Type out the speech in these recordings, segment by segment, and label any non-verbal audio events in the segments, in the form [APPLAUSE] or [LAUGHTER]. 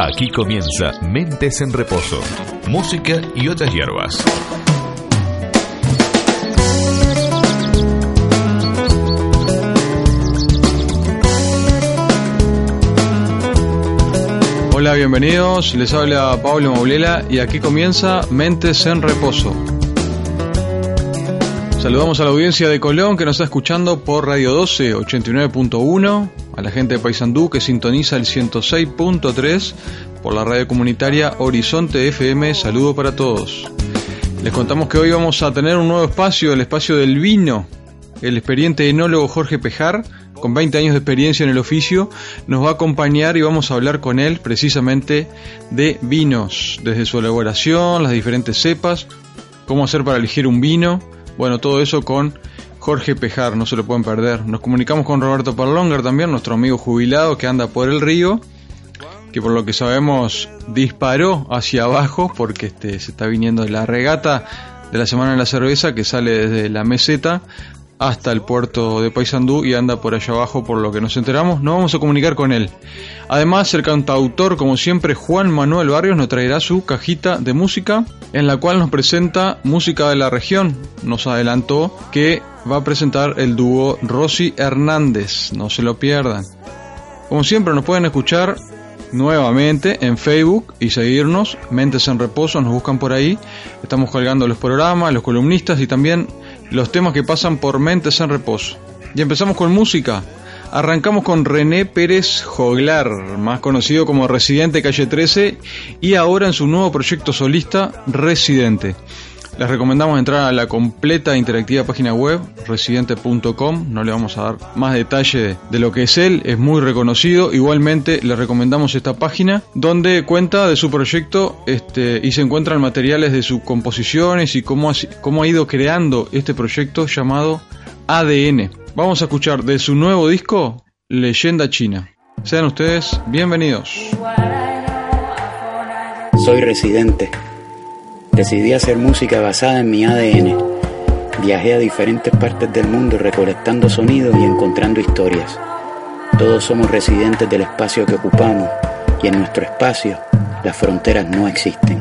Aquí comienza Mentes en Reposo, música y otras hierbas. Hola, bienvenidos. Les habla Pablo Maulela y aquí comienza Mentes en Reposo. Saludamos a la audiencia de Colón que nos está escuchando por Radio 12 89.1, a la gente de Paysandú que sintoniza el 106.3 por la radio comunitaria Horizonte FM. Saludo para todos. Les contamos que hoy vamos a tener un nuevo espacio, el espacio del vino. El experiente enólogo Jorge Pejar, con 20 años de experiencia en el oficio, nos va a acompañar y vamos a hablar con él precisamente de vinos, desde su elaboración, las diferentes cepas, cómo hacer para elegir un vino, bueno, todo eso con Jorge Pejar, no se lo pueden perder. Nos comunicamos con Roberto Perlonger también, nuestro amigo jubilado que anda por el río, que por lo que sabemos disparó hacia abajo porque este, se está viniendo de la regata de la Semana de la Cerveza que sale desde la meseta hasta el puerto de Paysandú y anda por allá abajo por lo que nos enteramos. No vamos a comunicar con él. Además, el cantautor, como siempre, Juan Manuel Barrios nos traerá su cajita de música en la cual nos presenta música de la región. Nos adelantó que va a presentar el dúo Rosy Hernández. No se lo pierdan. Como siempre, nos pueden escuchar nuevamente en Facebook y seguirnos. Mentes en Reposo, nos buscan por ahí. Estamos colgando los programas, los columnistas y también los temas que pasan por Mentes en Reposo. Y empezamos con música. Arrancamos con René Pérez Joglar, más conocido como Residente Calle 13, y ahora en su nuevo proyecto solista, Residente. Les recomendamos entrar a la completa interactiva página web, residente.com. No le vamos a dar más detalle de lo que es él, es muy reconocido. Igualmente les recomendamos esta página donde cuenta de su proyecto este, y se encuentran materiales de sus composiciones y cómo cómo ha ido creando este proyecto llamado ADN. Vamos a escuchar de su nuevo disco, Leyenda China. Sean ustedes bienvenidos. Soy residente. Decidí hacer música basada en mi ADN. Viajé a diferentes partes del mundo recolectando sonidos y encontrando historias. Todos somos residentes del espacio que ocupamos y en nuestro espacio las fronteras no existen.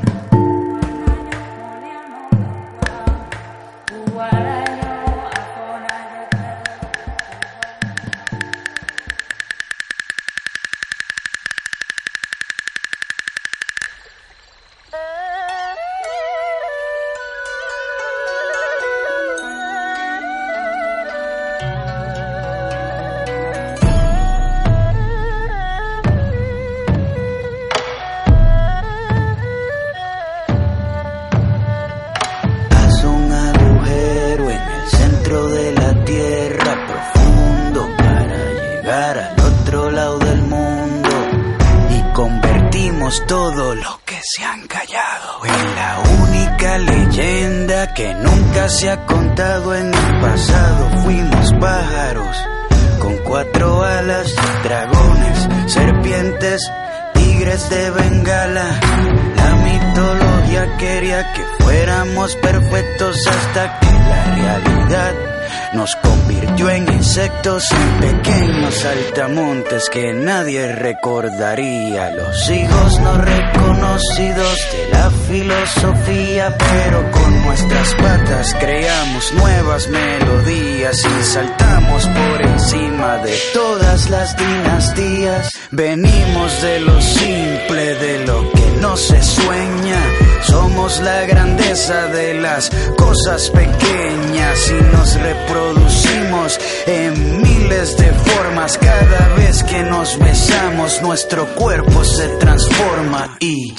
Hasta que la realidad nos convirtió en insectos, en pequeños saltamontes que nadie recordaría. Los hijos no reconocidos de la filosofía, pero con nuestras patas creamos nuevas melodías y saltamos por encima de todas las dinastías. Venimos de lo simple, de lo que no se sueña. Somos la grandeza de las cosas pequeñas y nos reproducimos en miles de formas. Cada vez que nos besamos, nuestro cuerpo se transforma y...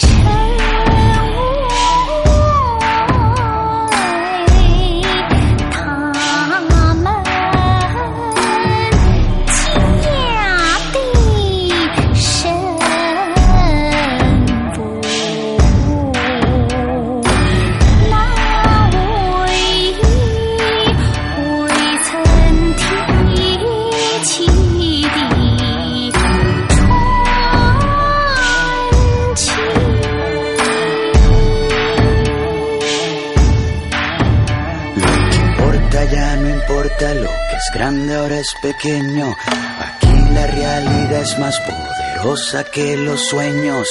grande ahora es pequeño. Aquí la realidad es más poderosa que los sueños.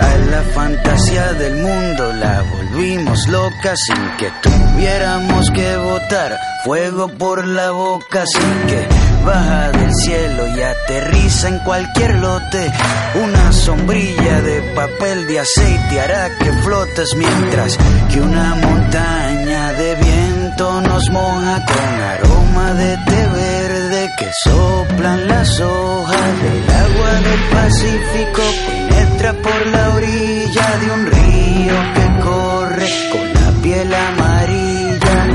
A la fantasía del mundo la volvimos loca sin que tuviéramos que botar fuego por la boca sin que baja del cielo y aterriza en cualquier lote. Una sombrilla de papel de aceite hará que flotes mientras que una montaña de viento nos moja con aroma de té verde que soplan las hojas del agua del Pacífico. Penetra por la orilla de un río que corre con la piel amarilla.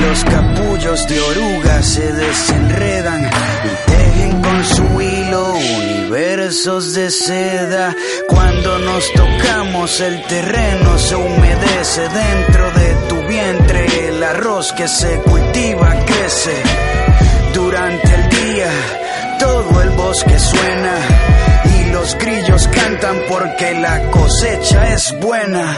Los capullos de oruga se desenredan y tejen con su hilo universos de seda. Cuando nos tocamos el terreno se humedece dentro de tu vientre. El arroz que se cultiva crece durante el día. Todo el bosque suena y los grillos cantan porque la cosecha es buena.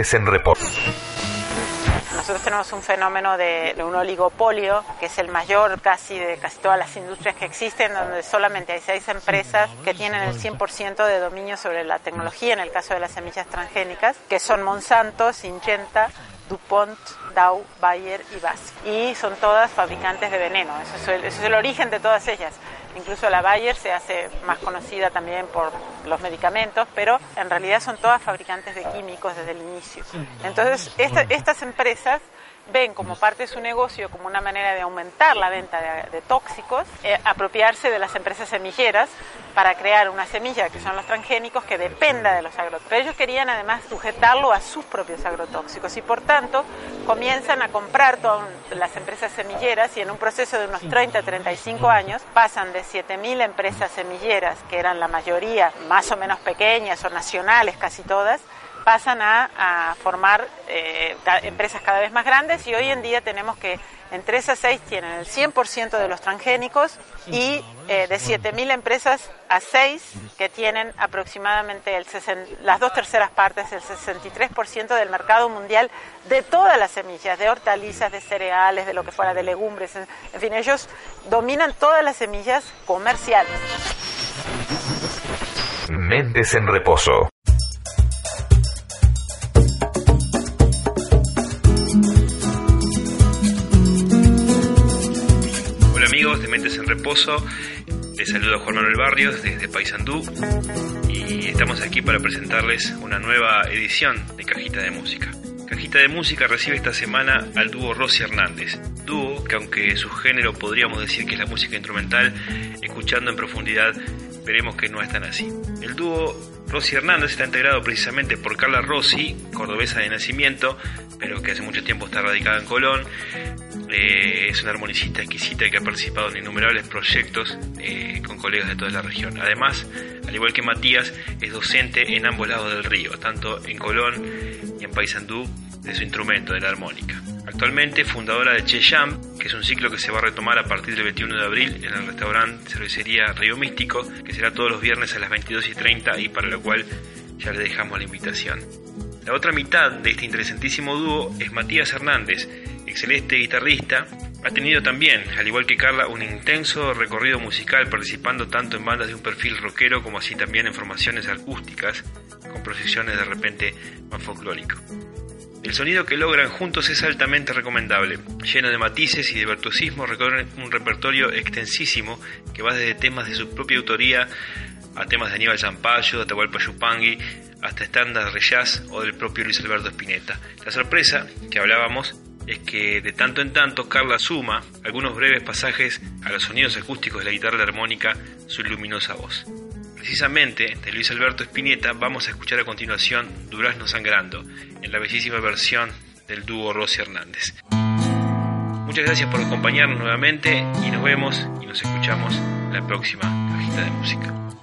Mentes en reposo. Nosotros tenemos un fenómeno de, de, un oligopolio, que es el mayor casi de casi todas las industrias que existen, donde solamente hay seis empresas que tienen el 100% de dominio sobre la tecnología, en el caso de las semillas transgénicas, que son Monsanto, Syngenta, DuPont, Dow, Bayer y BASF. Y son todas fabricantes de veneno, eso es, el, eso es el origen de todas ellas. Incluso la Bayer se hace más conocida también por los medicamentos, pero en realidad son todas fabricantes de químicos desde el inicio. Entonces, esta, estas empresas ven como parte de su negocio, como una manera de aumentar la venta de, tóxicos, eh, apropiarse de las empresas semilleras para crear una semilla, que son los transgénicos, que dependa de los agrotóxicos. Pero ellos querían además sujetarlo a sus propios agrotóxicos y por tanto comienzan a comprar todas las empresas semilleras y en un proceso de unos 30, 35 años pasan de 7.000 empresas semilleras, que eran la mayoría más o menos pequeñas o nacionales casi todas, pasan a, a formar eh, empresas cada vez más grandes y hoy en día tenemos que entre esas seis tienen el 100% de los transgénicos y eh, de 7.000 empresas a seis que tienen aproximadamente el 60, las dos terceras partes, el 63% del mercado mundial de todas las semillas, de hortalizas, de cereales, de lo que fuera, de legumbres, en, en fin, ellos dominan todas las semillas comerciales. Mentes en reposo. Amigos de Mentes en Reposo. Les saludo a Juan Manuel Barrios desde Paysandú y estamos aquí para presentarles una nueva edición de Cajita de Música. Cajita de Música recibe esta semana al dúo Rosy Hernández, dúo que aunque su género podríamos decir que es la música instrumental, escuchando en profundidad veremos que no es tan así. El dúo Rosy Hernández está integrado precisamente por Carla Rossi, cordobesa de nacimiento, pero que hace mucho tiempo está radicada en Colón. Eh, es una armonicista exquisita que ha participado en innumerables proyectos eh, con colegas de toda la región. Además, al igual que Matías, es docente en ambos lados del río, tanto en Colón y en Paysandú, de su instrumento, de la armónica. Actualmente fundadora de Che Jam, que es un ciclo que se va a retomar a partir del 21 de abril en el restaurante cervecería Río Místico, que será todos los viernes a las 22 y 30 y para lo cual ya le dejamos la invitación. La otra mitad de este interesantísimo dúo es Matías Hernández, excelente guitarrista. Ha tenido también, al igual que Carla, un intenso recorrido musical participando tanto en bandas de un perfil rockero como así también en formaciones acústicas con proyecciones de repente más folclórico. El sonido que logran juntos es altamente recomendable, lleno de matices y de virtuosismo, recorren un repertorio extensísimo que va desde temas de su propia autoría a temas de Aníbal Zampayo, Atahualpa Yupanqui, hasta estándares de jazz o del propio Luis Alberto Spinetta. La sorpresa que hablábamos es que de tanto en tanto Carla suma algunos breves pasajes a los sonidos acústicos de la guitarra armónica su luminosa voz. Precisamente de Luis Alberto Spinetta vamos a escuchar a continuación Durazno Sangrando, en la bellísima versión del dúo Rosy Hernández. Muchas gracias por acompañarnos nuevamente y nos vemos y nos escuchamos en la próxima cajita de música.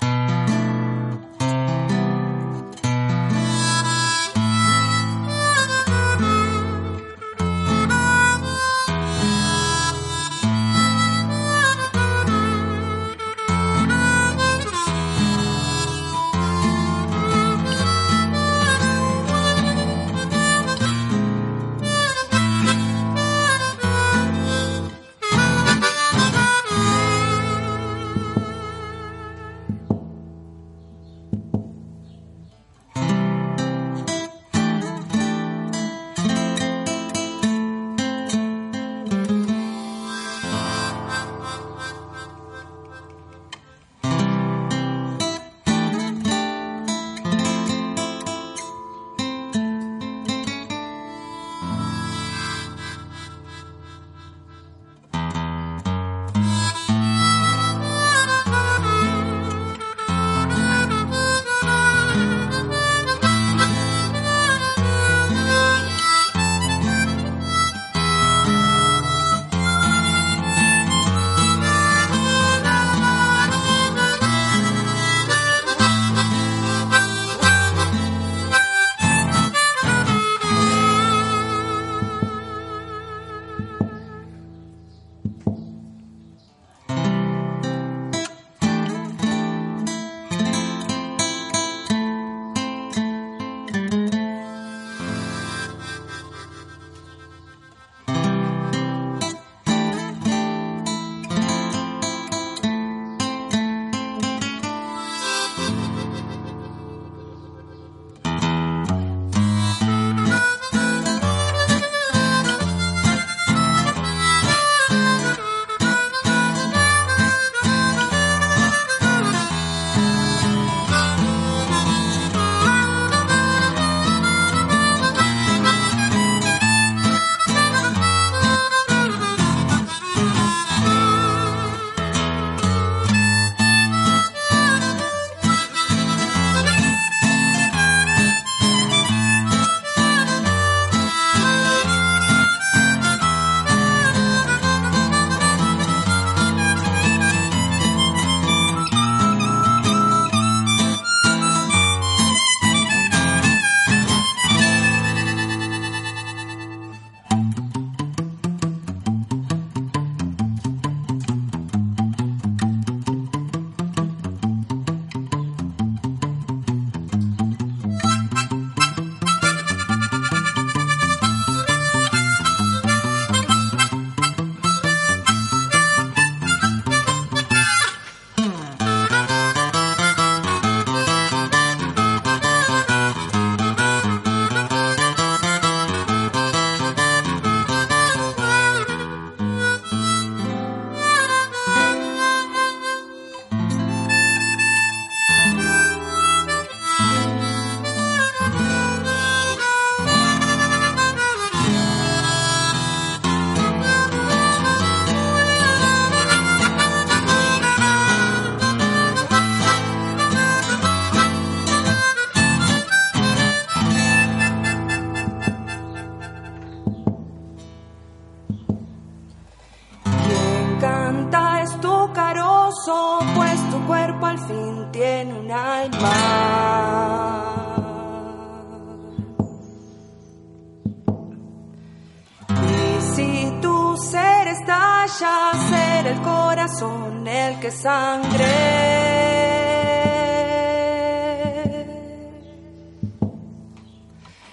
que sangre.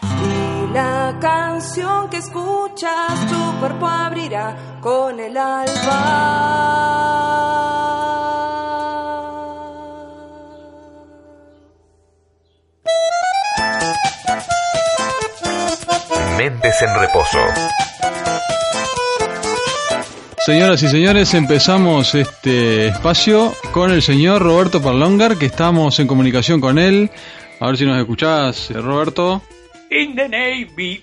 Y la canción que escuchas tu cuerpo abrirá con el alba. Señoras y señores, empezamos este espacio con el señor Roberto Parlongar, que estamos en comunicación con él. A ver si nos escuchás, eh, Roberto. In the Navy.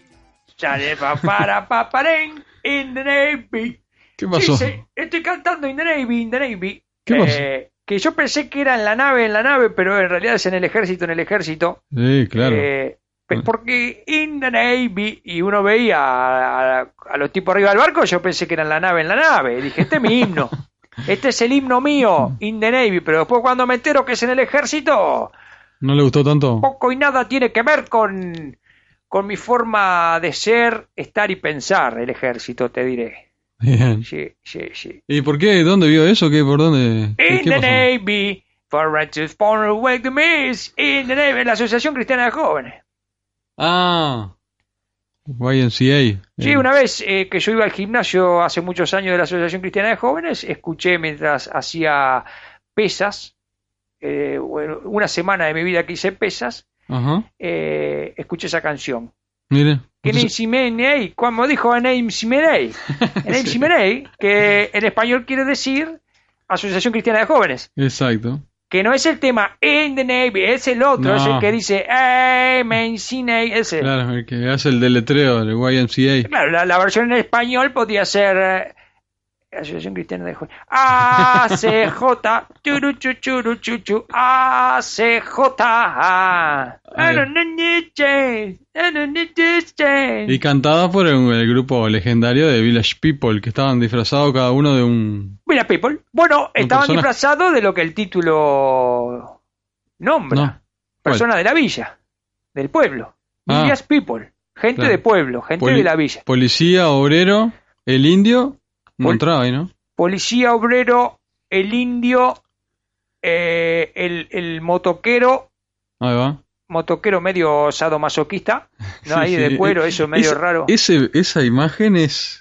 Para paparén. In the Navy. ¿Qué pasó? Sí, sí, estoy cantando In the Navy, In the Navy. ¿Qué pasó? Eh, que yo pensé que era en la nave, en la nave, pero en realidad es en el ejército, en el ejército. Sí, claro. Eh, porque in the Navy, y uno veía a, a- a los tipos arriba del barco, yo pensé que era en la nave, en la nave. Y dije, este es mi himno. [LAUGHS] Este es el himno mío, in the Navy. Pero después cuando me entero que es en el ejército, ¿No le gustó tanto? poco y nada tiene que ver con, con mi forma de ser, estar y pensar, el ejército, te diré. Bien. Sí, sí, sí. ¿Y por qué? ¿Dónde vio eso? ¿Qué? ¿Por dónde? ¿Qué, In qué the pasó? Navy, for righteous born away to miss. In the Navy, la Asociación Cristiana de Jóvenes. Ah, YMCA. Sí, una vez eh, que yo iba al gimnasio hace muchos años de la Asociación Cristiana de Jóvenes, escuché mientras hacía pesas, eh, una semana de mi vida que hice pesas, eh, escuché esa canción. mire. Que Entonces- Simenei, como dijo Eneim Simenei, Eneim [LAUGHS] Simenei, que en español quiere decir Asociación Cristiana de Jóvenes, Exacto. Que no es el tema In the Navy, es el otro, No. es el que dice Amen Sinei, ese. Claro, el que hace el deletreo del YMCA. Claro, la, la versión en español podría ser eh, Asociación Cristiana de Jóvenes. ACJ, churu, chu, churu, chu, ACJ. Change. Y cantada por el, el grupo legendario de Village People, que estaban disfrazados cada uno de un... Mira, people. Bueno, estaban persona- disfrazados de lo que el título nombra. No. Persona de la villa, del pueblo. Ah. Villas people. Gente Claro. de pueblo, gente Poli- de la villa. Policía, obrero, el indio, ahí, ¿no? Policía obrero, el indio, eh, el, el motoquero, Ahí va. motoquero medio sadomasoquista, ¿no? [LAUGHS] Ahí sí. de cuero, eso medio Esa- raro. Ese, esa imagen es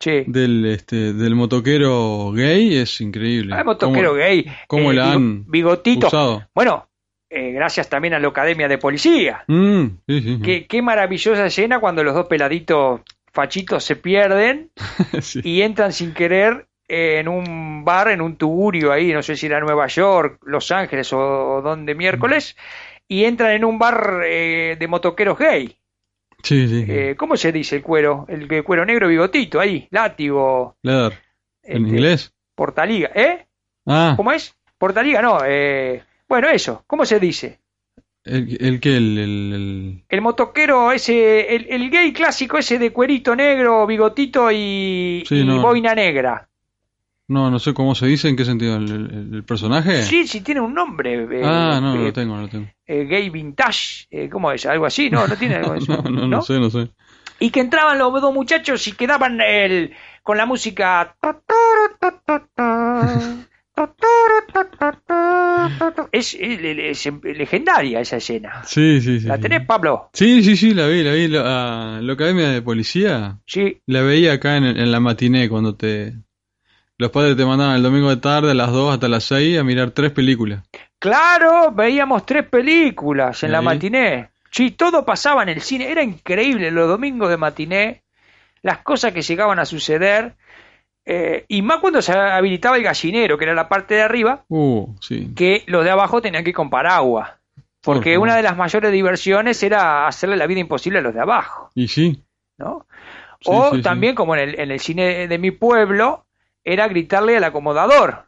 Sí. del, este, del motoquero gay, es increíble. Ah, motoquero ¿Cómo- gay. cómo eh, la han Bigotito. usado? Bueno, eh, gracias también a la Academia de Policía. Mm, sí, sí, Qué, qué maravillosa escena cuando los dos peladitos fachitos se pierden [LAUGHS] sí. y entran sin querer en un bar, en un tugurio ahí, no sé si era Nueva York, Los Ángeles o donde miércoles, y entran en un bar eh, de motoqueros gay. Sí, sí. Eh, ¿Cómo se dice el cuero? El cuero negro bigotito ahí, látigo, Leather. ¿En este, inglés? portaliga, ¿eh? Ah, ¿Cómo es? Portaliga, no, eh, bueno, eso, ¿cómo se dice? El, el que el, el- el- El motoquero ese, el, el gay clásico ese de cuerito negro, bigotito y, Sí, y no. boina negra. No, no sé cómo se dice, en qué sentido, el, personaje. Sí, sí, tiene un nombre. eh, Ah, no, no eh, lo tengo, no lo tengo. eh, gay vintage, eh, ¿cómo es? Algo así, no, no tiene algo [LAUGHS] eso, No, no, no sé, no sé. Y que entraban los dos muchachos y quedaban el, con la música. Es, es- es legendaria esa escena. Sí, sí, sí. ¿La tenés, Pablo? Sí, sí, sí, la vi, la vi. La, la Academia de Policía Sí. la veía acá en, en la matiné cuando te... Los padres te mandaban el domingo de tarde a las 2 hasta las 6 a mirar tres películas. Claro, veíamos tres películas en la matiné. Sí, todo pasaba en el cine. Era increíble los domingos de matiné, las cosas que llegaban a suceder. Eh, y más cuando se habilitaba el gallinero, que era la parte de arriba, Uh, sí. que los de abajo tenían que ir con paraguas. Porque Por una de las mayores diversiones era hacerle la vida imposible a los de abajo, Y sí. ¿no? Sí, o sí, también, como en el, en el cine de mi pueblo, era gritarle al acomodador.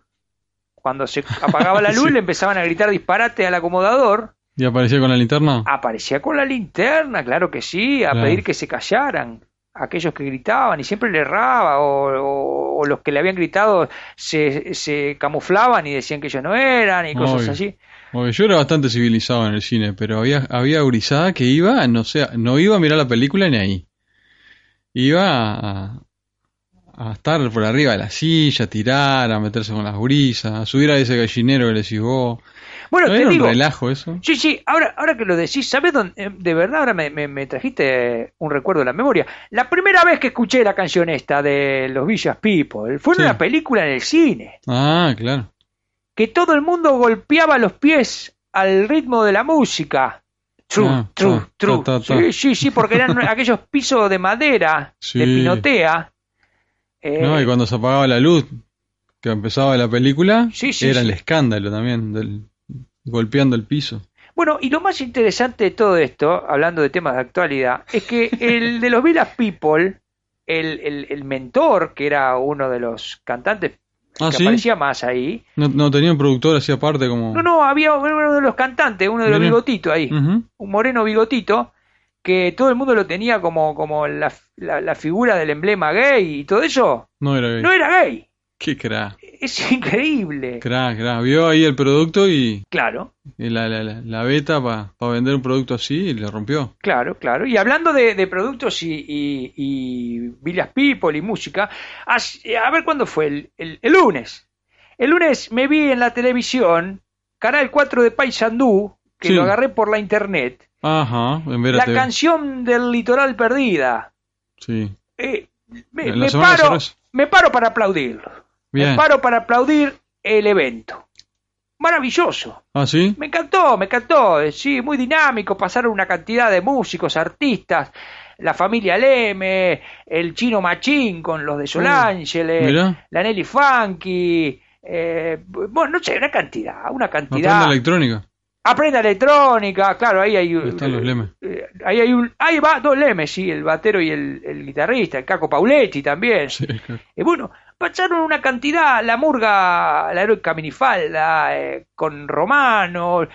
Cuando se apagaba la [LAUGHS] luz, le empezaban a gritar disparate al acomodador. ¿Y aparecía con la linterna? Aparecía con la linterna, claro que sí, a Claro. pedir que se callaran. Aquellos que gritaban y siempre le erraba, o, o- o los que le habían gritado se, se camuflaban y decían que ellos no eran y cosas Obvio. así. Oye, yo era bastante civilizado en el cine, pero había, había gurizada que iba, no sé, no iba a mirar la película ni ahí. Iba a, a estar por arriba de la silla, a tirar, a meterse con las gurisas, a subir a ese gallinero que le decís vos. Bueno, ¿No te era un digo, relajo eso? Sí, sí, ahora, ahora que lo decís, ¿sabes dónde? eh, De verdad, ahora me, me- me trajiste un recuerdo de la memoria. La primera vez que escuché la canción esta de los Villas People fue en Sí. una película en el cine, Ah, claro. que todo el mundo golpeaba los pies al ritmo de la música. True, Ah, true, ah, true. ta, ta, ta. Sí, sí, sí, porque eran [LAUGHS] aquellos pisos de madera, Sí. de pinotea. Eh, No, y cuando se apagaba la luz, que empezaba la película, Sí, sí, era el escándalo también, del, golpeando el piso. Bueno, y lo más interesante de todo esto, hablando de temas de actualidad, es que el de los Village People, el, el, el mentor, que era uno de los cantantes Ah, que ¿sí? aparecía más ahí, No, no tenía un productor así aparte como... no, no, había uno de los cantantes, uno de los bigotitos ahí, un moreno bigotito, que todo el mundo lo tenía como, como la, la, la figura del emblema gay y todo eso. No era gay. No era gay. Qué crack, Es increíble. crack, crack. Vio ahí el producto y, Claro, y la, la, la, beta para vender un producto así y le rompió. claro, claro. Y hablando de, de productos y, y, y Village People y música, as- a ver cuándo fue, el, el- el lunes. El lunes me vi en la televisión, Canal 4 de Paysandú, que Sí. lo agarré por la internet, Ajá, la canción del litoral perdida. Sí. Eh, me, paro, me paro para aplaudirlo. Bien. Me paro para aplaudir el evento. Maravilloso. Ah, sí. Me encantó, me encantó. eh, Sí, muy dinámico. Pasaron una cantidad de músicos, artistas. La familia Leme, el chino Machín con los de Solángeles, Mirá. la Nelly Funky. eh, bueno, no sé, una cantidad, una cantidad. Aprende electrónica. Aprenda electrónica, claro, ahí hay Ahí están los lemes. eh, ahí hay un, ahí va dos lemes, sí, el batero y el, el guitarrista, el Caco Pauletti también. Sí, claro. Y bueno, pasaron una cantidad, la murga, la heroica minifalda, eh, con Romano,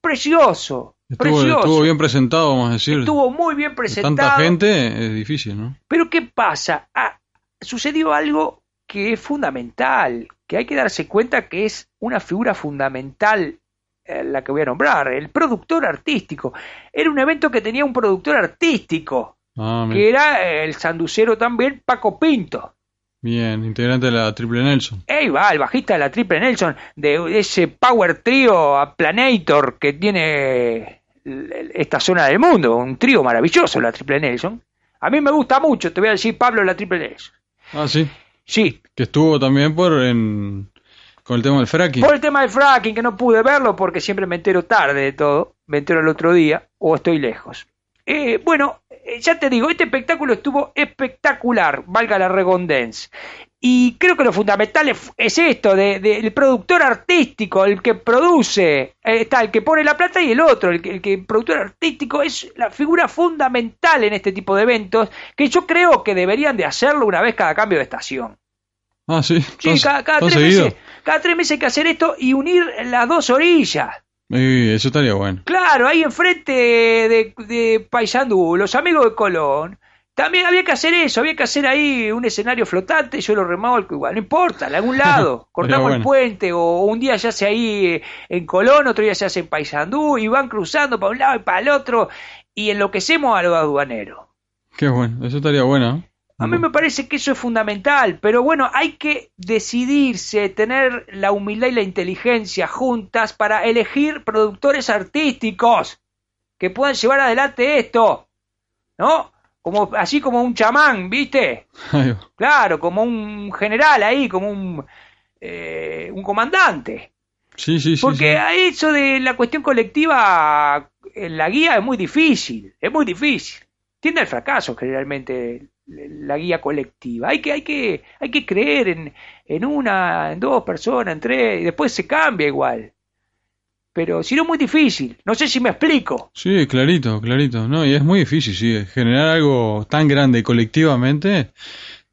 precioso, Estuvo, precioso. estuvo bien presentado, vamos a decir. Estuvo muy bien presentado. Tanta gente es difícil, ¿no? Pero ¿qué pasa? Ah, sucedió algo que es fundamental, que hay que darse cuenta que es una figura fundamental eh, la que voy a nombrar, el productor artístico. Era un evento que tenía un productor artístico, Ah, que era el sanducero también, Paco Pinto. Bien, integrante de la Triple Nelson. Ahí va, el bajista de la Triple Nelson, de ese power trío a Planator que tiene esta zona del mundo, un trío maravilloso la Triple Nelson. A mí me gusta mucho, te voy a decir Pablo la Triple Nelson. Ah, sí. Sí, Que estuvo también por en, con el tema del fracking. por el tema del fracking, que no pude verlo porque siempre me entero tarde de todo, me entero el otro día o estoy lejos. Eh, bueno, ya te digo, este espectáculo estuvo espectacular, valga la redundancia. Y creo que lo fundamental es, es esto, de, de- el productor artístico, el que produce, eh, está el que pone la plata y el otro, el que, el que el productor artístico es la figura fundamental en este tipo de eventos, que yo creo que deberían de hacerlo una vez cada cambio de estación. Ah, sí. Sí, cada, tres seguido. meses, cada tres meses hay que hacer esto y unir las dos orillas. Eh, eso estaría bueno. Claro, ahí enfrente de, de Paysandú, los amigos de Colón, también había que hacer eso, había que hacer ahí un escenario flotante, y yo lo remolco igual, no importa, en algún lado, [LAUGHS] cortamos el puente, o un día se hace ahí eh, en Colón, otro día se hace en Paysandú, y van cruzando para un lado y para el otro, y enloquecemos a los aduaneros. Qué bueno. Eso estaría bueno. A mí me parece que eso es fundamental, pero bueno, hay que decidirse, tener la humildad y la inteligencia juntas para elegir productores artísticos que puedan llevar adelante esto, ¿no? Como, así como un chamán, ¿viste? Claro, como un general ahí, como un, eh, un comandante. Sí, sí, sí. Porque sí. a eso de la cuestión colectiva en la guía es muy difícil, es muy difícil. Tiende al fracaso generalmente la guía colectiva. Hay que, hay que, hay que creer en, en una, en dos personas, en tres, y después se cambia igual. Pero si no es muy difícil, no sé si me explico. Sí, clarito, clarito. No, y es muy difícil, sí. Generar algo tan grande colectivamente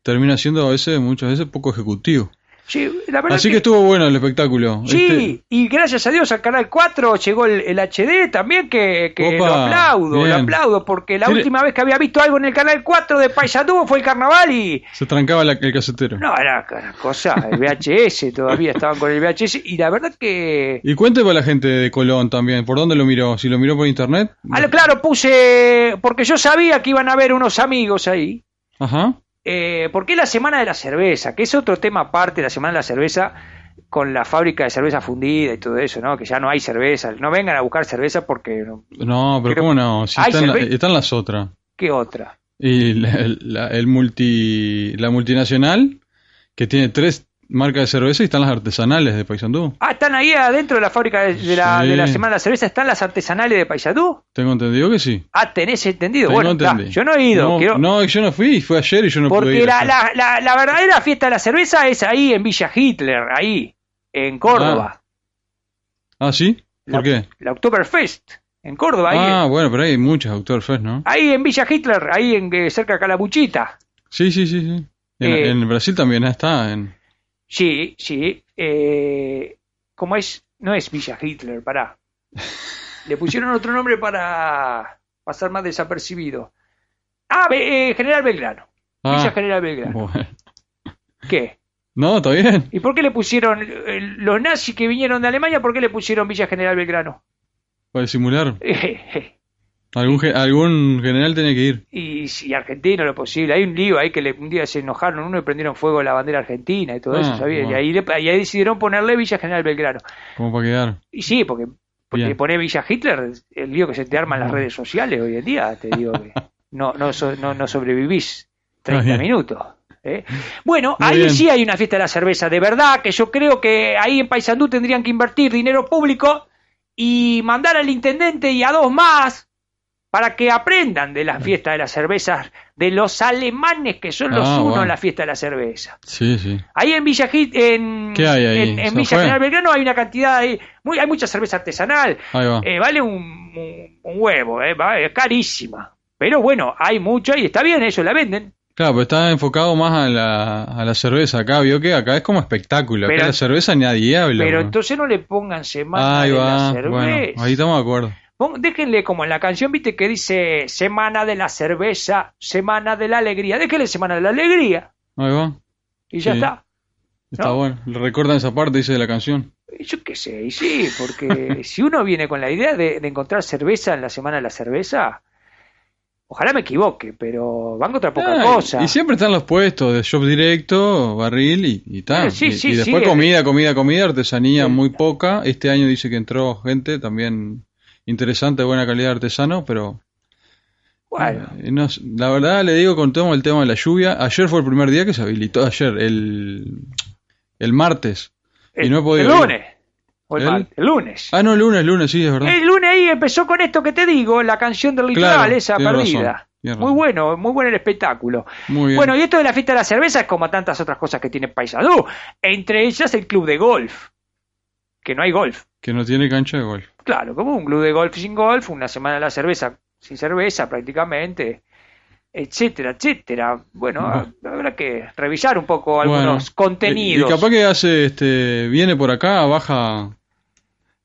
termina siendo a veces, muchas veces, poco ejecutivo. Sí, la verdad Así que estuvo bueno el espectáculo. Sí, Este- y gracias a Dios al Canal 4 llegó el, el HD también, que, que Opa, lo aplaudo, lo aplaudo, porque la última vez que había visto algo en el Canal 4 de Paysandú fue el carnaval y... se trancaba la- el casetero. No, era cosa, el VHS, [LAUGHS] todavía estaban con el VHS, y la verdad que... Y cuente para la gente de Colón también, ¿por dónde lo miró? ¿Si lo miró por internet? Ah, claro, puse... Porque yo sabía que iban a haber unos amigos ahí, Ajá. Eh, porque es la Semana de la Cerveza, que es otro tema aparte, la Semana de la Cerveza, con la fábrica de cerveza fundida y todo eso, ¿no? Que ya no hay cerveza, no vengan a buscar cerveza porque... no- No, pero ¿cómo no? Si ¿Hay están, la- están las otras. ¿Qué otra? Y la, la- el multi, la multinacional, que tiene tres, marca de cerveza y están las artesanales de Paysandú. Ah, están ahí adentro de la fábrica de, de la, Sí. de la Semana de la Cerveza, están las artesanales de Paysandú. Tengo entendido que sí. Ah, tenés entendido. Tengo bueno, yo no he ido. No, quiero- no, yo no fui, fue ayer y yo no pude porque ir. la, ayer. la, la, la verdadera fiesta de la cerveza es ahí en Villa Hitler, ahí, en Córdoba. Ah, ¿sí? ¿Por qué? La Oktoberfest, en Córdoba, ahí, Ah, bueno, pero hay muchas Oktoberfest, ¿no? ahí en Villa Hitler, ahí en eh, cerca de Calabuchita. Sí, sí, sí, sí. En, Eh, en Brasil también está. En... Sí, sí. Eh, ¿Cómo es? No es Villa Hitler, pará. Le pusieron otro nombre para pasar más desapercibido. Ah, eh, General Belgrano. Ah, Villa General Belgrano. bueno. ¿Qué? No, está bien. ¿Y por qué le pusieron eh, los nazis que vinieron de Alemania? ¿Por qué le pusieron Villa General Belgrano? Para disimular. [LAUGHS] Algún, algún general tenía que ir. y si argentino lo posible. Hay un lío ahí que le- un día se enojaron uno y prendieron fuego a la bandera argentina y todo Ah, eso, ¿sabía? bueno. Y, ahí y ahí decidieron ponerle Villa General Belgrano. Como para quedar. Y sí, porque, porque poner Villa Hitler, el lío que se te arma en las redes sociales hoy en día, te digo que no, no, so- no, no sobrevivís 30 bien. minutos. ¿eh? Bueno, Muy ahí bien. sí hay una fiesta de la cerveza, de verdad que yo creo que ahí en Paysandú tendrían que invertir dinero público y mandar al intendente y a dos más para que aprendan de las fiestas de las cervezas de los alemanes que son los Ah, unos en la fiesta de la cerveza. Sí, sí. Ahí en Villa en, ¿Qué hay ahí? en, en ¿Se Villa? General Belgrano hay una cantidad ahí, muy, hay mucha cerveza artesanal, Ahí va. eh, vale un, un- un huevo, eh, es carísima. Pero bueno, hay mucha y está bien, ellos la venden. Claro, pero está enfocado más a la, a la cerveza acá, vio que acá es como espectáculo. Acá Pero- la cerveza nadie habla. Pero bro. entonces no le pongan semana Ahí de la cerveza. bueno, ahí estamos de acuerdo. Déjenle como en la canción, viste, que dice semana de la cerveza, semana de la alegría. Déjenle semana de la alegría Ahí va. y ya Sí. está. Está No. bueno. Le recordan esa parte, dice de la canción. Yo qué sé, y sí, porque [LAUGHS] si uno viene con la idea de, de encontrar cerveza en la semana de la cerveza, ojalá me equivoque, pero van contra poca Ah, cosa. Y siempre están los puestos de shop directo, barril y, y tal. Eh, sí, y, sí, y después comida, comida, comida, artesanía muy poca. Este año dice que entró gente también interesante, de buena calidad artesano, pero Bueno, eh, no la verdad le digo con todo el tema de la lluvia. Ayer fue el primer día que se habilitó, ayer, el, el martes. y el, no he podido el lunes. O el, ¿El? martes, el lunes. Ah, no, el lunes, lunes, sí, es verdad. El lunes ahí empezó con esto que te digo, la canción del litoral, Claro, esa perdida. razón, muy bueno, muy bueno el espectáculo. Muy bien. Bueno, y esto de la fiesta de la cerveza es como tantas otras cosas que tiene Paisandú. Entre ellas el club de golf. Que no hay golf. Que no tiene cancha de golf. Claro, como un club de golf sin golf, una semana de la cerveza sin cerveza prácticamente, etcétera, etcétera. Bueno, habrá que revisar un poco algunos Bueno, contenidos. Y, capaz que hace, este, viene por acá, baja,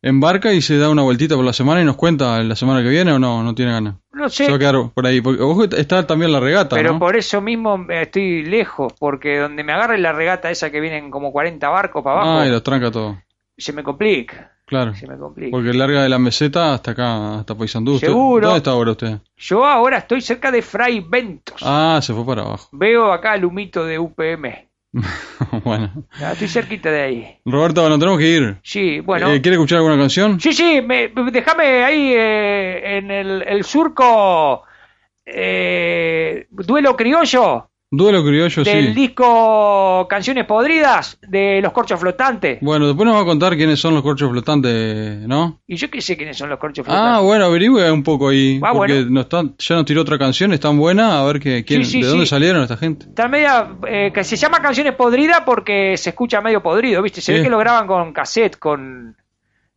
embarca y se da una vueltita por la semana y nos cuenta la semana que viene o no, no tiene ganas. no sé, Se va a quedar por ahí. Porque ojo, está también la regata, pero ¿no? por eso mismo estoy lejos, porque donde me agarre la regata esa que vienen como 40 barcos para abajo, Ah, y los tranca todo. se me complica, Claro. se me complica. Porque larga de la meseta hasta acá, hasta Paysandú. ¿Usted- Seguro. ¿Dónde está ahora usted? Yo ahora estoy cerca de Fray Ventos. Ah, se fue para abajo. Veo acá el humito de UPM. [LAUGHS] bueno. Ah, Estoy cerquita de ahí. Roberto, bueno, tenemos que ir. Sí, bueno. Eh, ¿Quiere escuchar alguna canción? Sí, sí, me, déjame ahí eh, en el, el surco eh, Duelo Criollo Duelo criollo, del sí. disco Canciones Podridas de Los Corchos Flotantes. Bueno, después nos va a contar quiénes son los corchos flotantes, ¿no? Y yo qué sé quiénes son los Corchos Ah, Flotantes. bueno, averigüe un poco ahí. Ah, porque bueno. nos están- ya nos tiró otra canción, es tan buena, a ver que, quién, Sí, sí, de dónde salieron esta gente. Está media, eh, que se llama Canciones Podridas porque se escucha medio podrido, ¿viste? Se ve que lo graban con cassette, con,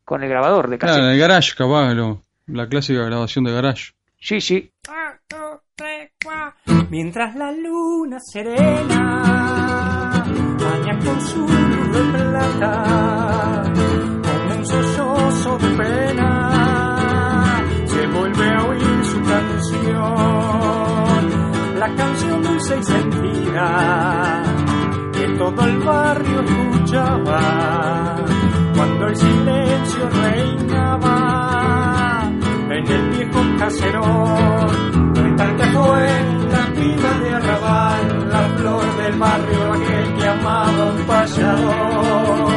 con el grabador de cassette. Claro, en el garage, capaz, lo- la clásica grabación de garage. Sí, sí. Mientras la luna serena baña con su luz de plata, como un sollozo de pena, se vuelve a oír su canción, la canción dulce y sentida, que todo el barrio escuchaba, cuando el silencio reinaba un caserón, de tal que fue la pila de arrabal, la flor del barrio, aquel que amaba un paseador.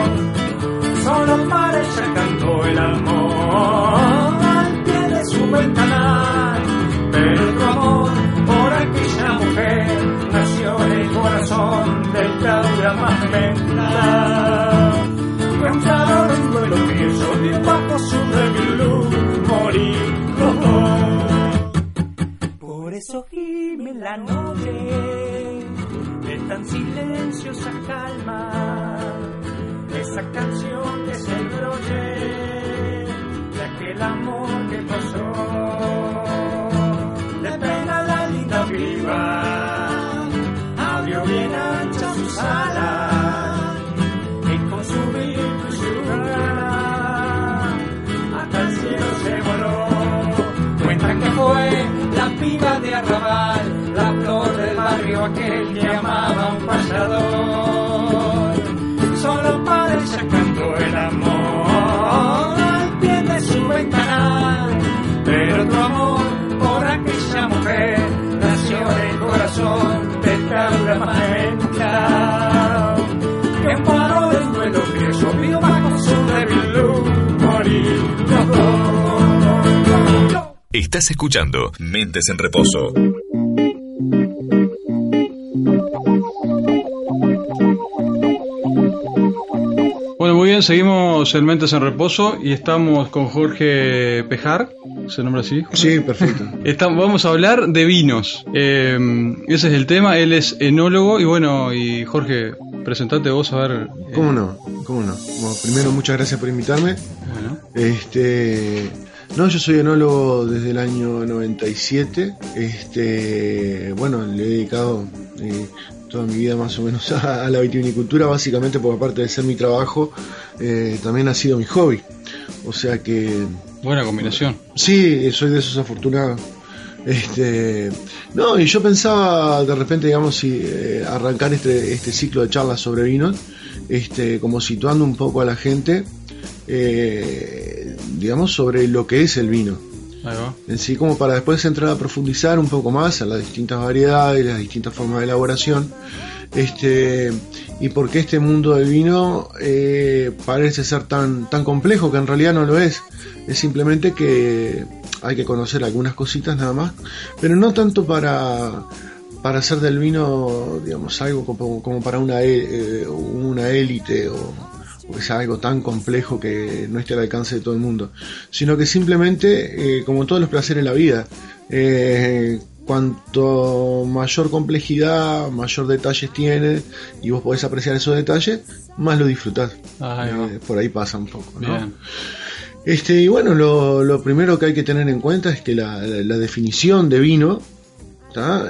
Solo para ella cantó el amor al pie de su ventanal, pero tu amor por aquella mujer nació en el corazón del Laura más mental. Cuentaron un duelo que llovió bajo su débil morir eso gime la noche de tan silenciosa calma, esa canción que es el broche de aquel amor que pasó. Le pena la linda viva, abrió bien ancha sus alas que fue la piba de arrabal, la flor del barrio aquel que amaba un payador. Solo para sacando el amor al pie de su ventana. Pero tu amor por aquella mujer nació en el corazón de Taura Magenta. Estás escuchando Mentes en Reposo. Bueno, muy bien, seguimos en Mentes en Reposo y estamos con Jorge Pejar, ¿se nombra así? Jorge? Sí, perfecto. [LAUGHS] Estamos, vamos a hablar de vinos. Eh, ese es el tema, él es enólogo y bueno, y Jorge, presentate vos a ver. eh, ¿Cómo no? ¿Cómo no? Bueno, primero, muchas gracias por invitarme. Bueno, Este, no, yo soy enólogo desde el año 97. Este, bueno, le he dedicado eh, toda mi vida más o menos [LAUGHS] a, a la vitivinicultura, básicamente porque aparte de ser mi trabajo, eh, también ha sido mi hobby. O sea que buena combinación. Sí, soy de esos afortunados. Este, no, y yo pensaba de repente, digamos, si eh, arrancar este, este ciclo de charlas sobre vinos, este, como situando un poco a la gente, eh, digamos, sobre lo que es el vino. Ahí va. En sí, como para después entrar a profundizar un poco más en las distintas variedades, las distintas formas de elaboración, este, y por qué este mundo del vino eh, parece ser tan, tan complejo, que en realidad no lo es. Es simplemente que hay que conocer algunas cositas nada más, pero no tanto para, para hacer del vino, digamos, algo como, como para una, e- eh, una élite o, sea algo tan complejo que no esté al alcance de todo el mundo, sino que simplemente, eh, como todos los placeres en la vida, eh, cuanto mayor complejidad, mayor detalles tiene y vos podés apreciar esos detalles, más lo disfrutás. Eh, por ahí pasa un poco, ¿no? Bien. Este, y bueno, lo, lo primero que hay que tener en cuenta es que la, la- la definición de vino.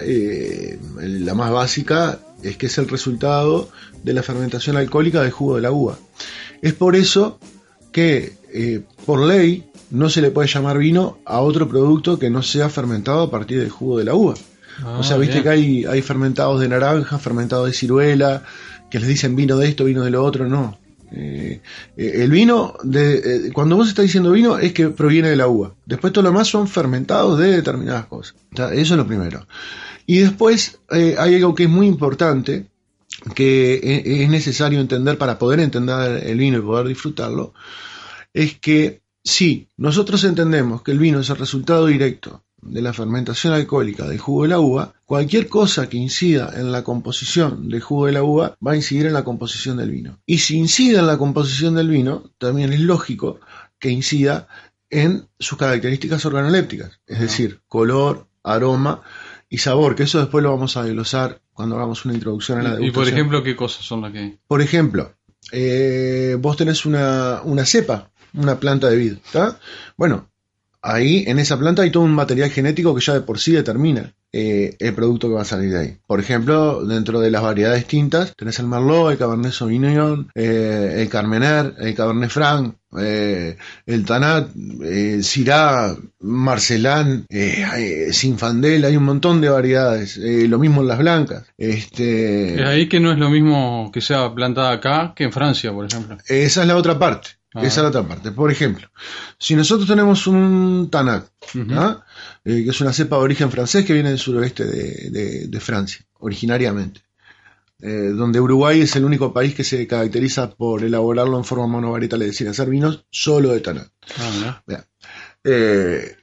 Eh, la más básica, es que es el resultado de la fermentación alcohólica del jugo de la uva. Es por eso que, eh, por ley, no se le puede llamar vino a otro producto que no sea fermentado a partir del jugo de la uva. Ah, o sea, viste bien. que hay, hay fermentados de naranja, fermentados de ciruela, que les dicen vino de esto, vino de lo otro, no. Eh, eh, el vino, de, eh, cuando vos estás diciendo vino, es que proviene de la uva. Después todo lo demás son fermentados de determinadas cosas. O sea, eso es lo primero. Y después eh, hay algo que es muy importante, que e- es necesario entender para poder entender el vino y poder disfrutarlo, es que si nosotros entendemos que el vino es el resultado directo de la fermentación alcohólica del jugo de la uva, cualquier cosa que incida en la composición del jugo de la uva va a incidir en la composición del vino. Y si incide en la composición del vino, también es lógico que incida en sus características organolépticas, es decir, color, aroma y sabor, que eso después lo vamos a desglosar cuando hagamos una introducción a la Y por degustación. ejemplo, ¿qué cosas son las que Por ejemplo, eh, vos tenés una, una cepa, una planta de vid, ¿está? Bueno, ahí en esa planta hay todo un material genético que ya de por sí determina eh, el producto que va a salir de ahí. Por ejemplo, dentro de las variedades tintas tenés el Merlot, el Cabernet Sauvignon, eh, el Carmener, el Cabernet Franc, eh, el Tanat, el Syrah, Marcelán, Sinfandel, hay un montón de variedades. Lo mismo en las blancas. Este, Es ahí que no es lo mismo que sea plantada acá que en Francia, por ejemplo. Esa es la otra parte. Ah. Esa es la otra parte. Por ejemplo, si nosotros tenemos un Tanat. ¿ah? Eh, que es una cepa de origen francés que viene del suroeste de, de- de Francia, originariamente, eh, donde Uruguay es el único país que se caracteriza por elaborarlo en forma monovarietal, es decir, hacer vinos solo de Tanat. Ah. Eh,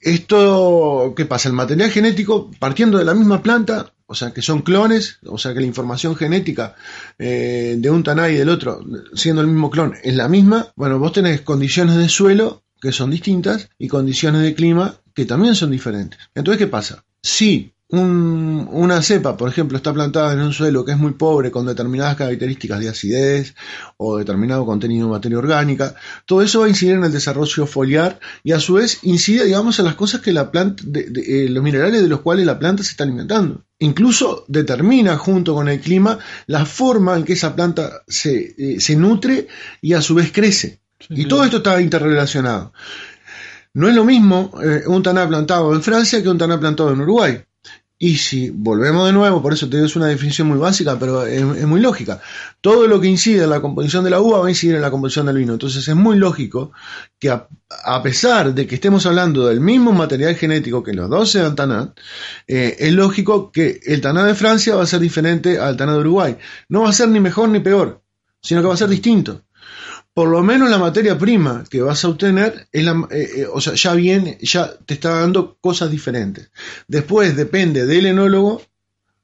esto, ¿qué pasa? El material genético, partiendo de la misma planta, o sea, que son clones, o sea, que la información genética eh, de un taná y del otro, siendo el mismo clon, es la misma, bueno, vos tenés condiciones de suelo que son distintas y condiciones de clima que también son diferentes. Entonces, ¿qué pasa? Si un- una cepa, por ejemplo, está plantada en un suelo que es muy pobre con determinadas características de acidez o determinado contenido de materia orgánica, todo eso va a incidir en el desarrollo foliar y a su vez incide, digamos, en las cosas que la planta, de- de- eh, los minerales de los cuales la planta se está alimentando. Incluso determina junto con el clima la forma en que esa planta se, eh, se nutre y a su vez crece. y todo esto está interrelacionado. No es lo mismo eh, un taná plantado en Francia que un taná plantado en Uruguay. Y si volvemos de nuevo, por eso te digo, es una definición muy básica, pero es, muy lógica. Todo lo que incide en la composición de la uva va a incidir en la composición del vino. Entonces es muy lógico que a, pesar de que estemos hablando del mismo material genético, que los dos sean taná, eh, es lógico que el taná de Francia va a ser diferente al taná de Uruguay. No va a ser ni mejor ni peor, sino que va a ser distinto por lo menos la materia prima que vas a obtener, es la, eh, eh, o sea, ya viene, ya te está dando cosas diferentes. Después depende del enólogo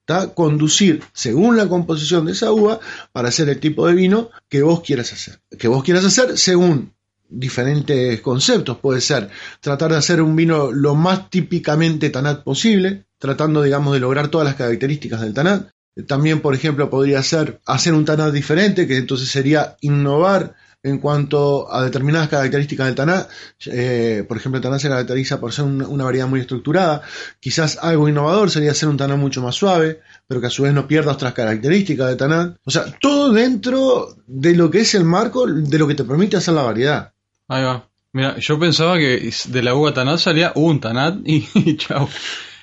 ¿tá? conducir según la composición de esa uva para hacer el tipo de vino que vos quieras hacer. Que vos quieras hacer según diferentes conceptos. Puede ser tratar de hacer un vino lo más típicamente tanat posible, tratando, digamos, de lograr todas las características del tanat. También, por ejemplo, podría ser hacer un tanat diferente, que entonces sería innovar en cuanto a determinadas características del taná. Eh, por ejemplo, el taná se caracteriza por ser un, una variedad muy estructurada. Quizás algo innovador sería hacer un taná mucho más suave, pero que a su vez no pierda otras características del taná. O sea, todo dentro de lo que es el marco de lo que te permite hacer la variedad. Ahí va. Mira, yo pensaba que de la uva tanat salía un tanat y, [LAUGHS] y chao.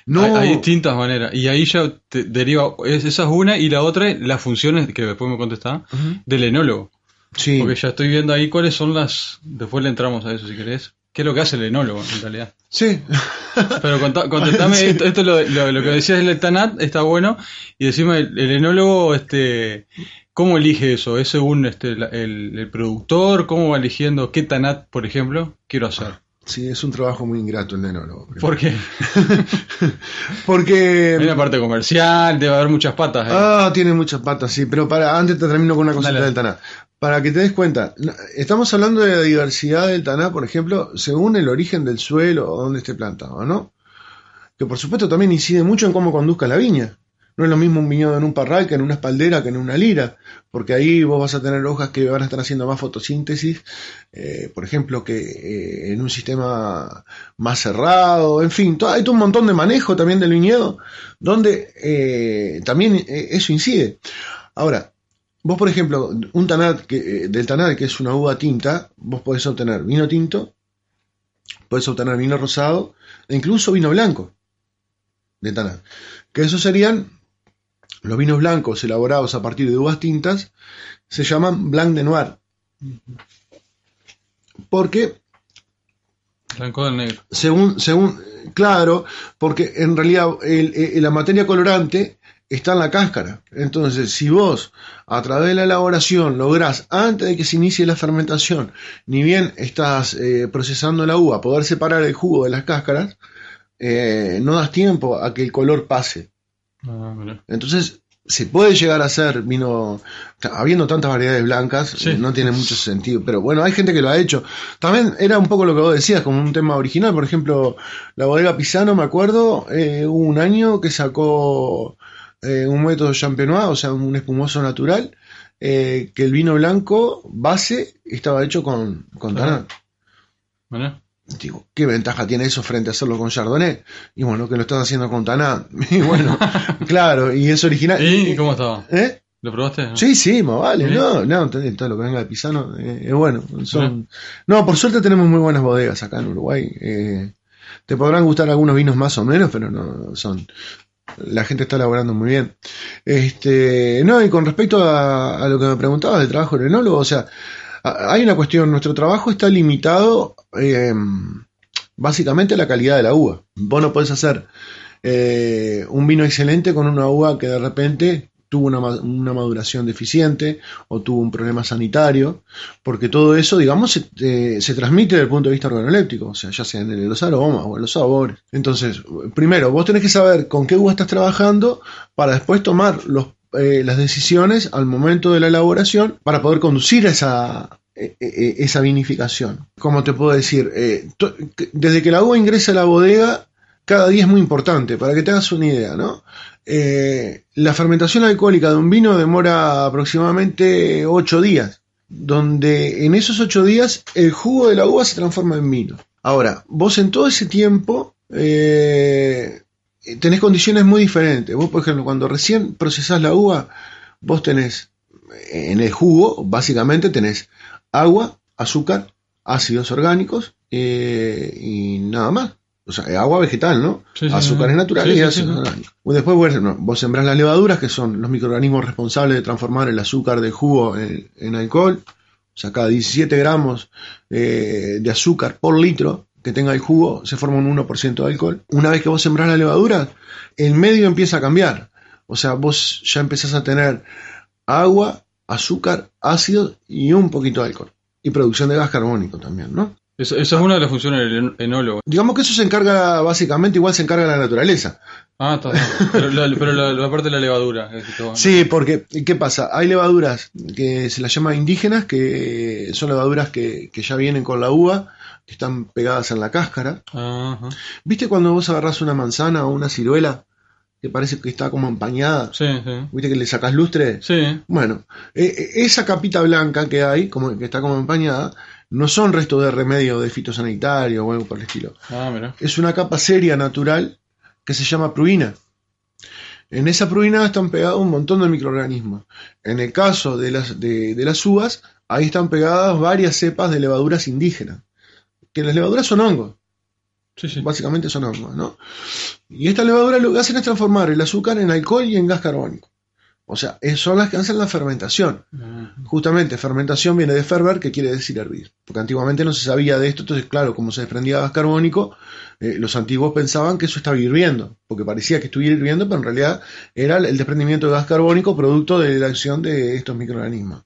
No. Hay, hay, distintas maneras. Y ahí ya te deriva, es, esa es una, y la otra es las funciones, que después me contestaba, uh -huh. del enólogo. Sí. Porque ya estoy viendo ahí cuáles son las. Después le entramos a eso si querés. ¿Qué es lo que hace el enólogo en realidad? Sí. Pero contestame, [LAUGHS] sí. esto, esto lo, lo, lo, que decías del tanat está bueno. Y decime, el, el, enólogo, este, ¿cómo elige eso? ¿Es según este, el, el, productor? ¿Cómo va eligiendo qué tanat, por ejemplo, quiero hacer? Sí, es un trabajo muy ingrato el de enólogo. ¿Por qué? [LAUGHS] Porque... Hay una parte comercial, debe haber muchas patas. ¿eh? Ah, tiene muchas patas, sí. Pero para antes te termino con una cosita del tanat. Para que te des cuenta, estamos hablando de la diversidad del taná, por ejemplo, según el origen del suelo o donde esté plantado, ¿no? Que por supuesto también incide mucho en cómo conduzca la viña. No es lo mismo un viñedo en un parral que en una espaldera que en una lira, porque ahí vos vas a tener hojas que van a estar haciendo más fotosíntesis, eh, por ejemplo, que eh, en un sistema más cerrado, en fin, hay todo un montón de manejo también del viñedo, donde eh, también eso incide. Ahora, Vos, por ejemplo, un tanat que, del tanat, que es una uva tinta, vos podés obtener vino tinto, podés obtener vino rosado e incluso vino blanco de tanat. Que esos serían los vinos blancos elaborados a partir de uvas tintas, se llaman blanc de noir. Porque. Blanco del negro. Según, según, claro, porque en realidad el, el, la materia colorante está en la cáscara. Entonces, si vos a través de la elaboración lográs, antes de que se inicie la fermentación, ni bien estás eh, procesando la uva, poder separar el jugo de las cáscaras, eh, no das tiempo a que el color pase. Ah, bueno. Entonces, se puede llegar a hacer vino, habiendo tantas variedades blancas, Sí. no tiene mucho sentido. Pero bueno, hay gente que lo ha hecho. También era un poco lo que vos decías, como un tema original. Por ejemplo, la bodega Pisano, me acuerdo, eh, hubo un año que sacó eh, un método champenois, o sea, un espumoso natural, eh, que el vino blanco base estaba hecho con, con Claro. Bueno, Digo, ¿qué ventaja tiene eso frente a hacerlo con Chardonnay? Y bueno, que lo estás haciendo con Tanat. [LAUGHS] Y bueno, [LAUGHS] claro, y es original. ¿y cómo estaba? ¿Eh? ¿Lo probaste? Sí, sí, más vale, ¿Sí? no, no, todo lo que venga de Pisano eh, es bueno. Son... No, por suerte tenemos muy buenas bodegas acá en Uruguay. eh, te podrán gustar algunos vinos más o menos, pero no son. La gente está elaborando muy bien. Este, no, y con respecto a, lo que me preguntabas del trabajo del enólogo, o sea, hay una cuestión, nuestro trabajo está limitado eh, básicamente a la calidad de la uva. Vos no podés hacer eh, un vino excelente con una uva que de repente tuvo una, una maduración deficiente o tuvo un problema sanitario, porque todo eso, digamos, se, eh, se transmite desde el punto de vista organoléptico, o sea, ya sea en los aromas o en los sabores. Entonces, primero, vos tenés que saber con qué uva estás trabajando para después tomar los, eh, las decisiones al momento de la elaboración para poder conducir esa, eh, eh, esa vinificación. ¿Cómo te puedo decir? Eh, desde que la uva ingresa a la bodega, cada día es muy importante, para que te hagas una idea, ¿no? Eh, la fermentación alcohólica de un vino demora aproximadamente 8 días, donde en esos 8 días el jugo de la uva se transforma en vino. Ahora, vos en todo ese tiempo eh, tenés condiciones muy diferentes. Vos, por ejemplo, cuando recién procesás la uva, vos tenés en el jugo, básicamente tenés agua, azúcar, ácidos orgánicos eh, y nada más. O sea, agua vegetal, ¿no? Sí, sí, Azúcares sí. naturales y Después bueno, vos sembrás las levaduras, que son los microorganismos responsables de transformar el azúcar del jugo en, en alcohol. O sea, cada 17 gramos eh, de azúcar por litro que tenga el jugo se forma un 1% de alcohol. Una vez que vos sembrás la levadura, el medio empieza a cambiar. O sea, vos ya empezás a tener agua, azúcar, ácido y un poquito de alcohol. Y producción de gas carbónico también, ¿no? Esa, esa es una de las funciones del en- enólogo. Digamos que eso se encarga, básicamente, igual se encarga la naturaleza. Ah, está, está. [LAUGHS] Pero, la, pero la, la parte de la levadura. es que- Sí, porque, ¿qué pasa? Hay levaduras que se las llama indígenas, que son levaduras que, que ya vienen con la uva, que están pegadas en la cáscara. Ajá. ¿Viste cuando vos agarrás una manzana o una ciruela que parece que está como empañada? Sí, sí. ¿Viste que le sacás lustre? Sí. Bueno, eh, eh, esa capita blanca que hay, como que está como empañada, no son restos de remedio de fitosanitario o algo por el estilo. Ah, mira. Es una capa seria natural que se llama pruina. En esa pruina están pegados un montón de microorganismos. En el caso de las, de, de las uvas, ahí están pegadas varias cepas de levaduras indígenas. Que las levaduras son hongos. Sí, sí. Básicamente son hongos, ¿no? Y estas levaduras lo que hacen es transformar el azúcar en alcohol y en gas carbónico. O sea, son las que hacen la fermentación. Justamente, fermentación viene de ferver, que quiere decir hervir. Porque antiguamente no se sabía de esto, entonces, claro, como se desprendía gas carbónico, eh, los antiguos pensaban que eso estaba hirviendo, porque parecía que estuviera hirviendo, pero en realidad era el desprendimiento de gas carbónico producto de la acción de estos microorganismos.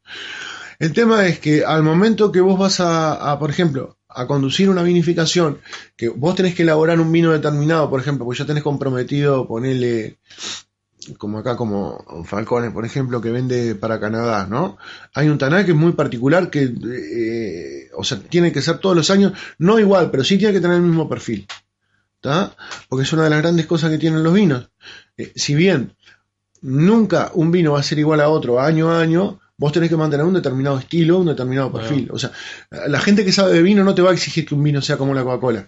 El tema es que al momento que vos vas a, a, por ejemplo, a conducir una vinificación, que vos tenés que elaborar un vino determinado, por ejemplo, pues ya tenés comprometido ponerle como acá, como Falcones, por ejemplo, que vende para Canadá, ¿no? Hay un taná que es muy particular, que, eh, o sea, tiene que ser todos los años, no igual, pero sí tiene que tener el mismo perfil, ¿está? Porque es una de las grandes cosas que tienen los vinos. Eh, si bien nunca un vino va a ser igual a otro año a año, vos tenés que mantener un determinado estilo, un determinado perfil. O sea, la gente que sabe de vino no te va a exigir que un vino sea como la Coca-Cola.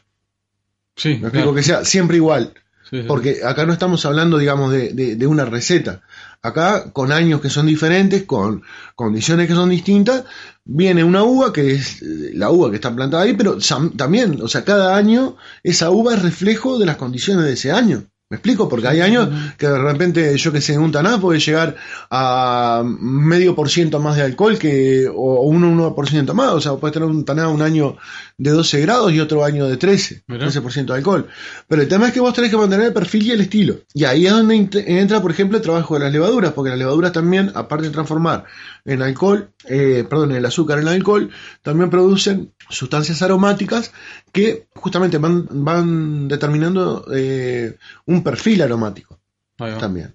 Sí, Me explico claro. que sea siempre igual. Sí, sí. Porque acá no estamos hablando, digamos, de, de- de una receta. Acá, con años que son diferentes, con condiciones que son distintas, viene una uva que es eh, la uva que está plantada ahí, pero también, o sea, cada año esa uva es reflejo de las condiciones de ese año. ¿Me explico? Porque hay años que de repente, yo que sé, en un taná puede llegar a medio por ciento más de alcohol que, o un 1% más. O sea, puede tener un taná un año de 12 grados y otro año de 13, Mirá. 13% de alcohol. Pero el tema es que vos tenés que mantener el perfil y el estilo. Y ahí es donde entra, por ejemplo, el trabajo de las levaduras, porque las levaduras también, aparte de transformar en alcohol, eh, perdón, el azúcar en alcohol, también producen sustancias aromáticas que justamente van, van determinando eh, un perfil aromático también.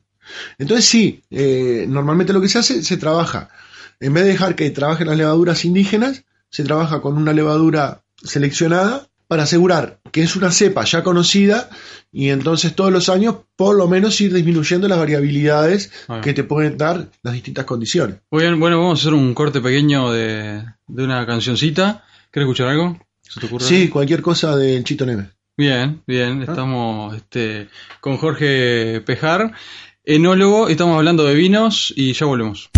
Entonces sí, eh, normalmente lo que se hace, se trabaja, en vez de dejar que trabajen las levaduras indígenas, se trabaja con una levadura seleccionada para asegurar que es una cepa ya conocida y entonces todos los años por lo menos ir disminuyendo las variabilidades Ah. que te pueden dar las distintas condiciones. Muy bien, bueno, vamos a hacer un corte pequeño de, de una cancioncita. ¿Quieres escuchar algo? ¿Se te ocurre? Sí, cualquier cosa del Chito Neme. Bien, bien, estamos este, con Jorge Pejar, enólogo, estamos hablando de vinos y ya volvemos.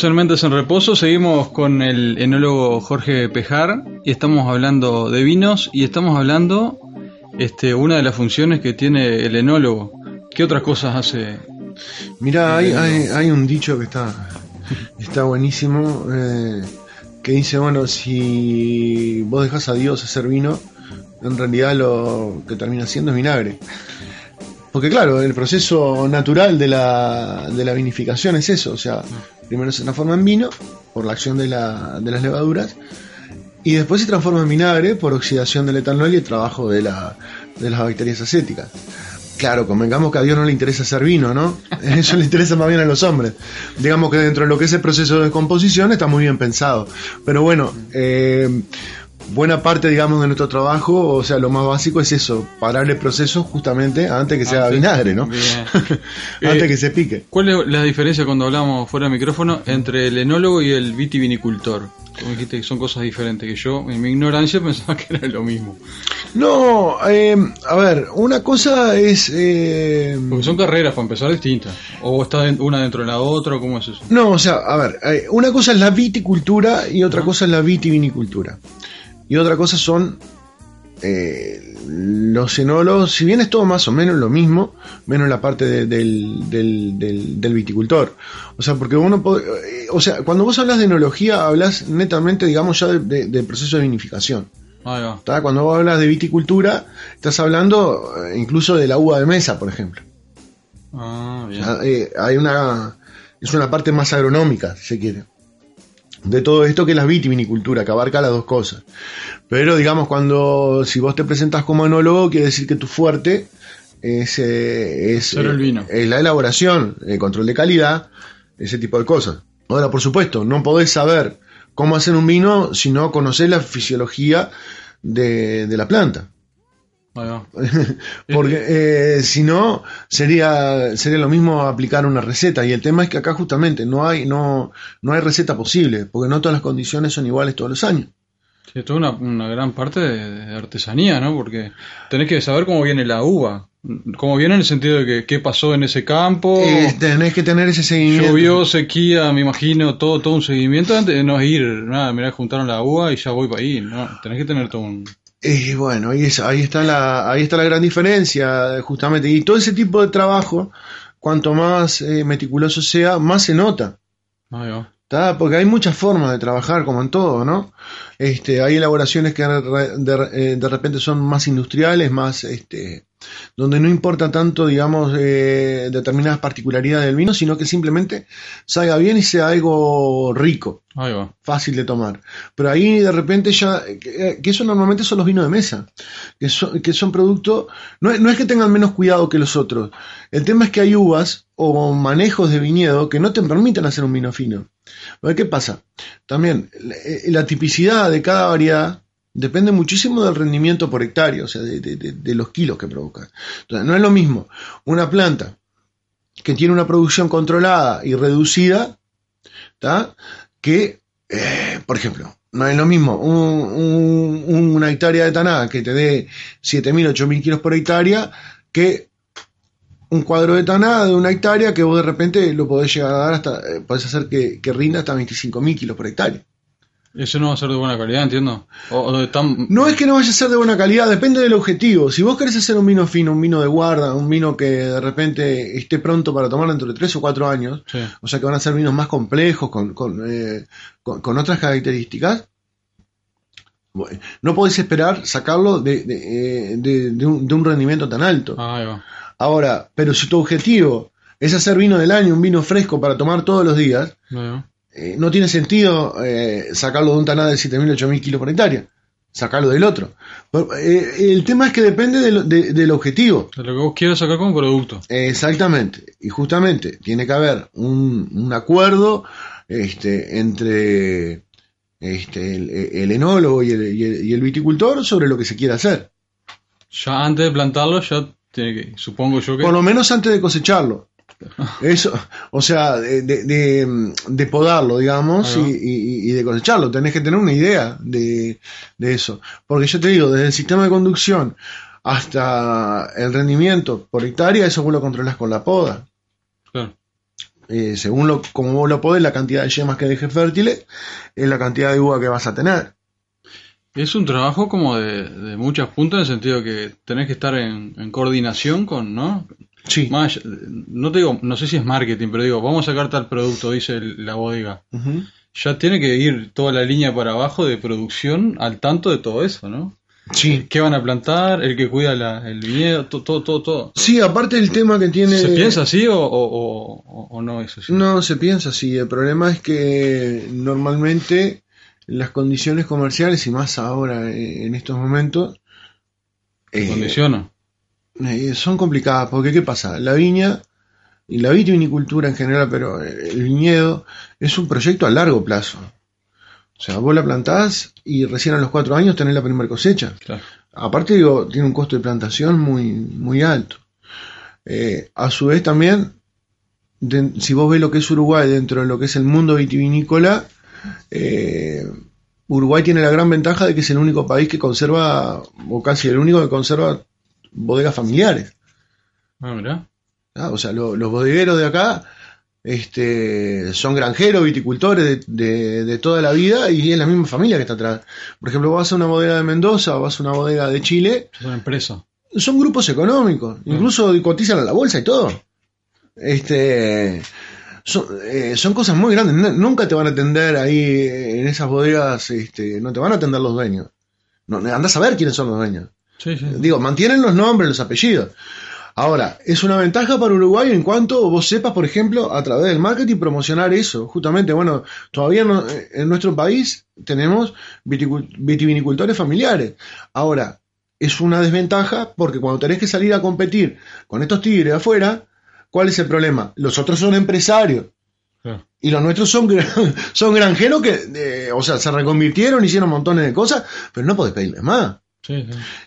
Seguimos en Mentes en Reposo, seguimos con el enólogo Jorge Pejar y estamos hablando de vinos y estamos hablando este una de las funciones que tiene el enólogo. ¿Qué otras cosas hace? Mira, hay, hay, hay un dicho que está, está buenísimo, eh, que dice, bueno, si vos dejas a Dios hacer vino, en realidad lo que termina siendo es vinagre. Porque claro, el proceso natural de la, de la vinificación es eso, o sea, primero se transforma en vino por la acción de, la, de las levaduras y después se transforma en vinagre por oxidación del etanol y el trabajo de, la, de las bacterias acéticas. Claro, convengamos que a Dios no le interesa hacer vino, ¿no? [LAUGHS] Eso le interesa más bien a los hombres. Digamos que dentro de lo que es el proceso de composición está muy bien pensado. Pero bueno, eh, buena parte, digamos, de nuestro trabajo, o sea, lo más básico es eso, parar el proceso justamente antes que se haga vinagre, ¿no? [LAUGHS] Antes Eh, que se pique. ¿Cuál es la diferencia cuando hablamos fuera de micrófono entre el enólogo y el vitivinicultor? Como dijiste que son cosas diferentes, que yo en mi ignorancia [LAUGHS] pensaba que era lo mismo. No, eh, a ver, una cosa es... eh, Porque son carreras, para empezar, distintas. O está una dentro de la otra, ¿cómo es eso? No, o sea, a ver, eh, una cosa es la viticultura y otra cosa es la vitivinicultura. Y otra cosa son eh, los enólogos, si bien es todo más o menos lo mismo, menos la parte de- del, del, del- del viticultor. O sea, porque uno po- eh, o sea, cuando vos hablas de enología, hablas netamente, digamos, ya de- de- del proceso de vinificación. Cuando vos hablas de viticultura, estás hablando eh, incluso de la uva de mesa, por ejemplo. Ah, bien. Eh, hay una es una parte más agronómica, si se quiere, de todo esto que es la vitivinicultura, que abarca las dos cosas. Pero digamos, cuando si vos te presentas como enólogo, quiere decir que tu fuerte es, eh, es, Solo el vino. es la elaboración, el control de calidad, ese tipo de cosas. Ahora, por supuesto, no podés saber cómo hacer un vino si no conocés la fisiología de, de la planta. [LAUGHS] Porque eh, si no, sería, sería lo mismo aplicar una receta. Y el tema es que acá justamente no hay, no, no hay receta posible, porque no todas las condiciones son iguales todos los años. Sí, esto es una, una gran parte de, de artesanía, ¿no? Porque tenés que saber cómo viene la uva. Cómo viene en el sentido de que qué pasó en ese campo. Eh, tenés que tener ese seguimiento. Llovió, sequía, me imagino, todo, todo un seguimiento antes de no ir, nada, mirá, juntaron la uva y ya voy para ahí, ¿no? Tenés que tener todo un... Y bueno, ahí, es- ahí, está la, ahí está la gran diferencia, justamente. Y todo ese tipo de trabajo, cuanto más eh, meticuloso sea, más se nota. Ahí va. ¿tá? Porque hay muchas formas de trabajar, como en todo, ¿no? Este, hay elaboraciones que de, eh, de repente son más industriales, más, este, donde no importa tanto, digamos, eh, determinadas particularidades del vino, sino que simplemente salga bien y sea algo rico, Ahí va. fácil de tomar. Pero ahí de repente ya, que, que eso normalmente son los vinos de mesa, que son, que son productos, no, es- no es que tengan menos cuidado que los otros, el tema es que hay uvas o manejos de viñedo que no te permiten hacer un vino fino. ¿Qué pasa? También eh, la tipicidad de cada variedad depende muchísimo del rendimiento por hectárea, o sea, de, los kilos que provoca. Entonces, no es lo mismo una planta que tiene una producción controlada y reducida, que, eh, por ejemplo, no es lo mismo un- una hectárea de taná que te dé 7.000, 8.000 kilos por hectárea que un cuadro de taná de una hectárea que vos de repente lo podés llegar a dar hasta, eh, podés hacer que, que rinda hasta 25.000 kilos por hectárea. Eso no va a ser de buena calidad, entiendo. O, o de tan... No es que no vaya a ser de buena calidad, depende del objetivo. Si vos querés hacer un vino fino, un vino de guarda, un vino que de repente esté pronto para tomar dentro de 3 o 4 años, Sí. o sea que van a ser vinos más complejos, con, con, eh, con- con otras características, bueno, no podés esperar sacarlo de, de, eh, de- de un, de un rendimiento tan alto. Ahí va. Ahora, pero si tu objetivo es hacer vino del año, un vino fresco para tomar todos los días. Eh, no tiene sentido eh, sacarlo de un taná de 7.000, 8.000 kilos por hectárea. Sacarlo del otro. Pero, eh, el tema es que depende del- de- del objetivo. De lo que vos quieras sacar como producto. Exactamente. Y justamente tiene que haber un, un acuerdo este, entre este, el, el enólogo y el, y el- y el viticultor sobre lo que se quiere hacer. Ya antes de plantarlo, ya tiene que, supongo yo que... Por lo menos antes de cosecharlo. [LAUGHS] Eso, o sea, de, de- de- de podarlo, digamos, y, y- y de cosecharlo. Tenés que tener una idea de, de eso. Porque yo te digo, desde el sistema de conducción hasta el rendimiento por hectárea, eso vos lo controlas con la poda. Claro. Eh, según lo, como vos lo podés, la cantidad de yemas que dejes fértiles es la cantidad de uva que vas a tener. Es un trabajo como de, de muchas puntas en el sentido que tenés que estar en, en coordinación con, ¿no? Sí. Más, no te digo, no sé si es marketing, pero digo, vamos a sacar tal producto, dice el- la bodega. Ya tiene que ir toda la línea para abajo de producción al tanto de todo eso, ¿no? Sí. ¿Qué van a plantar? El que cuida la- el viñedo, to- todo, todo, todo. Sí, aparte el tema que tiene... ¿Se piensa así o, o, o- no es así? No se piensa así. El problema es que normalmente las condiciones comerciales, y más ahora eh, en estos momentos, ¿Se eh, condiciona? Eh, son complicadas. Porque, ¿qué pasa? La viña y la vitivinicultura en general, pero el viñedo es un proyecto a largo plazo. O sea, vos la plantás y recién a los cuatro años tenés la primera cosecha. Claro. Aparte, digo, tiene un costo de plantación muy, muy alto. Eh, a su vez también, de- si vos ves lo que es Uruguay dentro de lo que es el mundo vitivinícola, eh, Uruguay tiene la gran ventaja de que es el único país que conserva, o casi el único que conserva bodegas familiares. Ah, mirá. ¿ah? O sea, lo- los bodegueros de acá este, son granjeros, viticultores de, de- de toda la vida y es la misma familia que está atrás. Por ejemplo, vas a una bodega de Mendoza o vas a una bodega de Chile, Es una empresa. son grupos económicos, incluso cotizan a la bolsa y todo. Este, son, eh, son cosas muy grandes, nunca te van a atender ahí en esas bodegas, este, no te van a atender los dueños. No, andás a ver quiénes son los dueños. Sí, sí. Digo, mantienen los nombres, los apellidos. Ahora, es una ventaja para Uruguay en cuanto vos sepas, por ejemplo, a través del marketing promocionar eso. Justamente, bueno, todavía no- en nuestro país tenemos vitivinicultores familiares. Ahora, es una desventaja porque cuando tenés que salir a competir con estos tigres afuera, ¿cuál es el problema? Los otros son empresarios. Claro. Y los nuestros son, [LAUGHS] son granjeros que, eh, o sea, se reconvirtieron, hicieron montones de cosas, pero no podés pedirles más.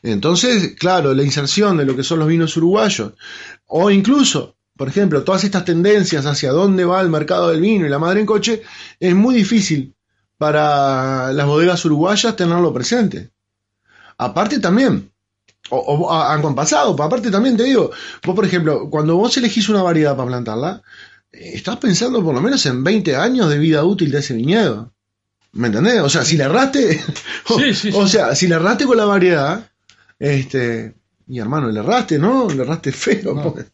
Entonces, claro, la inserción de lo que son los vinos uruguayos, o incluso, por ejemplo, todas estas tendencias hacia dónde va el mercado del vino y la madre en coche, es muy difícil para las bodegas uruguayas tenerlo presente. Aparte también, o, o han pasado, aparte también te digo, vos por ejemplo, cuando vos elegís una variedad para plantarla, eh, estás pensando por lo menos en 20 años de vida útil de ese viñedo. ¿Me entendés? O sea, si le erraste, [LAUGHS] o, Sí, sí, o sea, si le erraste con la variedad, este, y hermano, le erraste, ¿no? Le erraste feo. No. bien.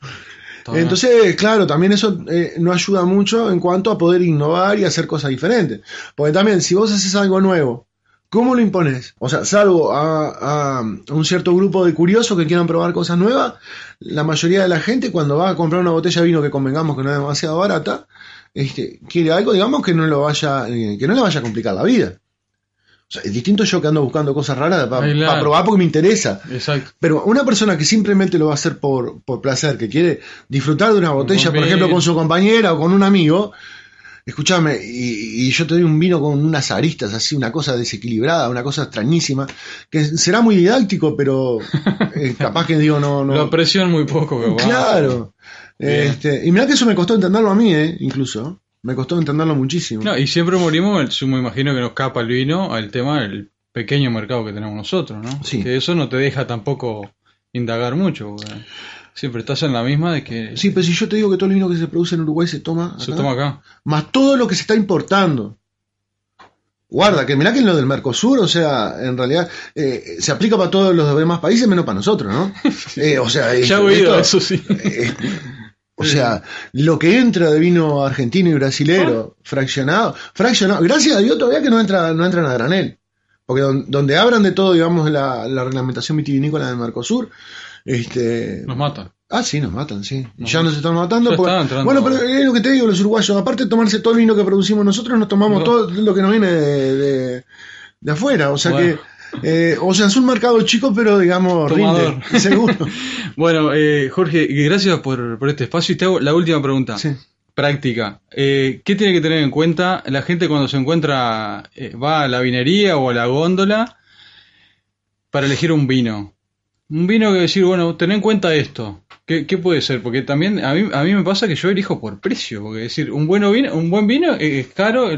Entonces, claro, también eso eh, no ayuda mucho en cuanto a poder innovar y hacer cosas diferentes. Porque también, si vos haces algo nuevo, ¿cómo lo impones? O sea, salvo a, a un cierto grupo de curiosos que quieran probar cosas nuevas, la mayoría de la gente cuando va a comprar una botella de vino que convengamos que no es demasiado barata, este, quiere algo, digamos, que no lo vaya, eh, que no le vaya a complicar la vida. O sea, es distinto yo que ando buscando cosas raras para probar porque me interesa. Exacto. Pero una persona que simplemente lo va a hacer por, por placer, que quiere disfrutar de una botella, por ejemplo, con su compañera o con un amigo, escúchame, y, y yo te doy un vino con unas aristas así, una cosa desequilibrada, una cosa extrañísima, que será muy didáctico, pero eh, [LAUGHS] capaz que digo, no, no. Lo aprecian muy poco, capaz. Claro. Este, y mirá que eso me costó entenderlo a mí, eh, incluso. Me costó entenderlo muchísimo. No, y siempre morimos, el- yo me imagino que nos capa el vino al tema del pequeño mercado que tenemos nosotros, ¿no? Sí. Que eso no te deja tampoco indagar mucho, porque siempre estás en la misma de que Sí, pero si yo te digo que todo el vino que se produce en Uruguay se toma se acá, toma acá. más todo lo que se está importando. Guarda, que mirá que en lo del Mercosur, o sea, en realidad eh, se aplica para todos los demás países menos para nosotros, ¿no? [LAUGHS] Eh, o sea, Ya he oído esto- eso, sí. eh, o sea, lo que entra de vino argentino y brasilero, fraccionado, fraccionado, gracias a Dios todavía que no entra, no entran a granel. Porque don- donde abran de todo, digamos, la, la reglamentación vitivinícola del Mercosur, este, Nos mata. Ah, sí, nos matan, sí. Nos ya nos están matando. Porque- entrando. Bueno, pero es lo que te digo, los uruguayos, aparte de tomarse todo el vino que producimos nosotros, nos tomamos No. todo lo que nos viene de, de- de afuera. O sea Bueno. que, eh, o sea, es un mercado chico, pero digamos, Tomador. rinde, seguro. [LAUGHS] Bueno, eh, Jorge, gracias por, por este espacio. Y te hago la última pregunta. Sí. Práctica. Eh, ¿Qué tiene que tener en cuenta la gente cuando se encuentra, eh, va a la vinería o a la góndola para elegir un vino? Un vino que decir, bueno, ten en cuenta esto. ¿Qué, qué puede ser? Porque también a mí, a mí me pasa que yo elijo por precio. Porque decir, un, bueno vino, un buen vino es caro,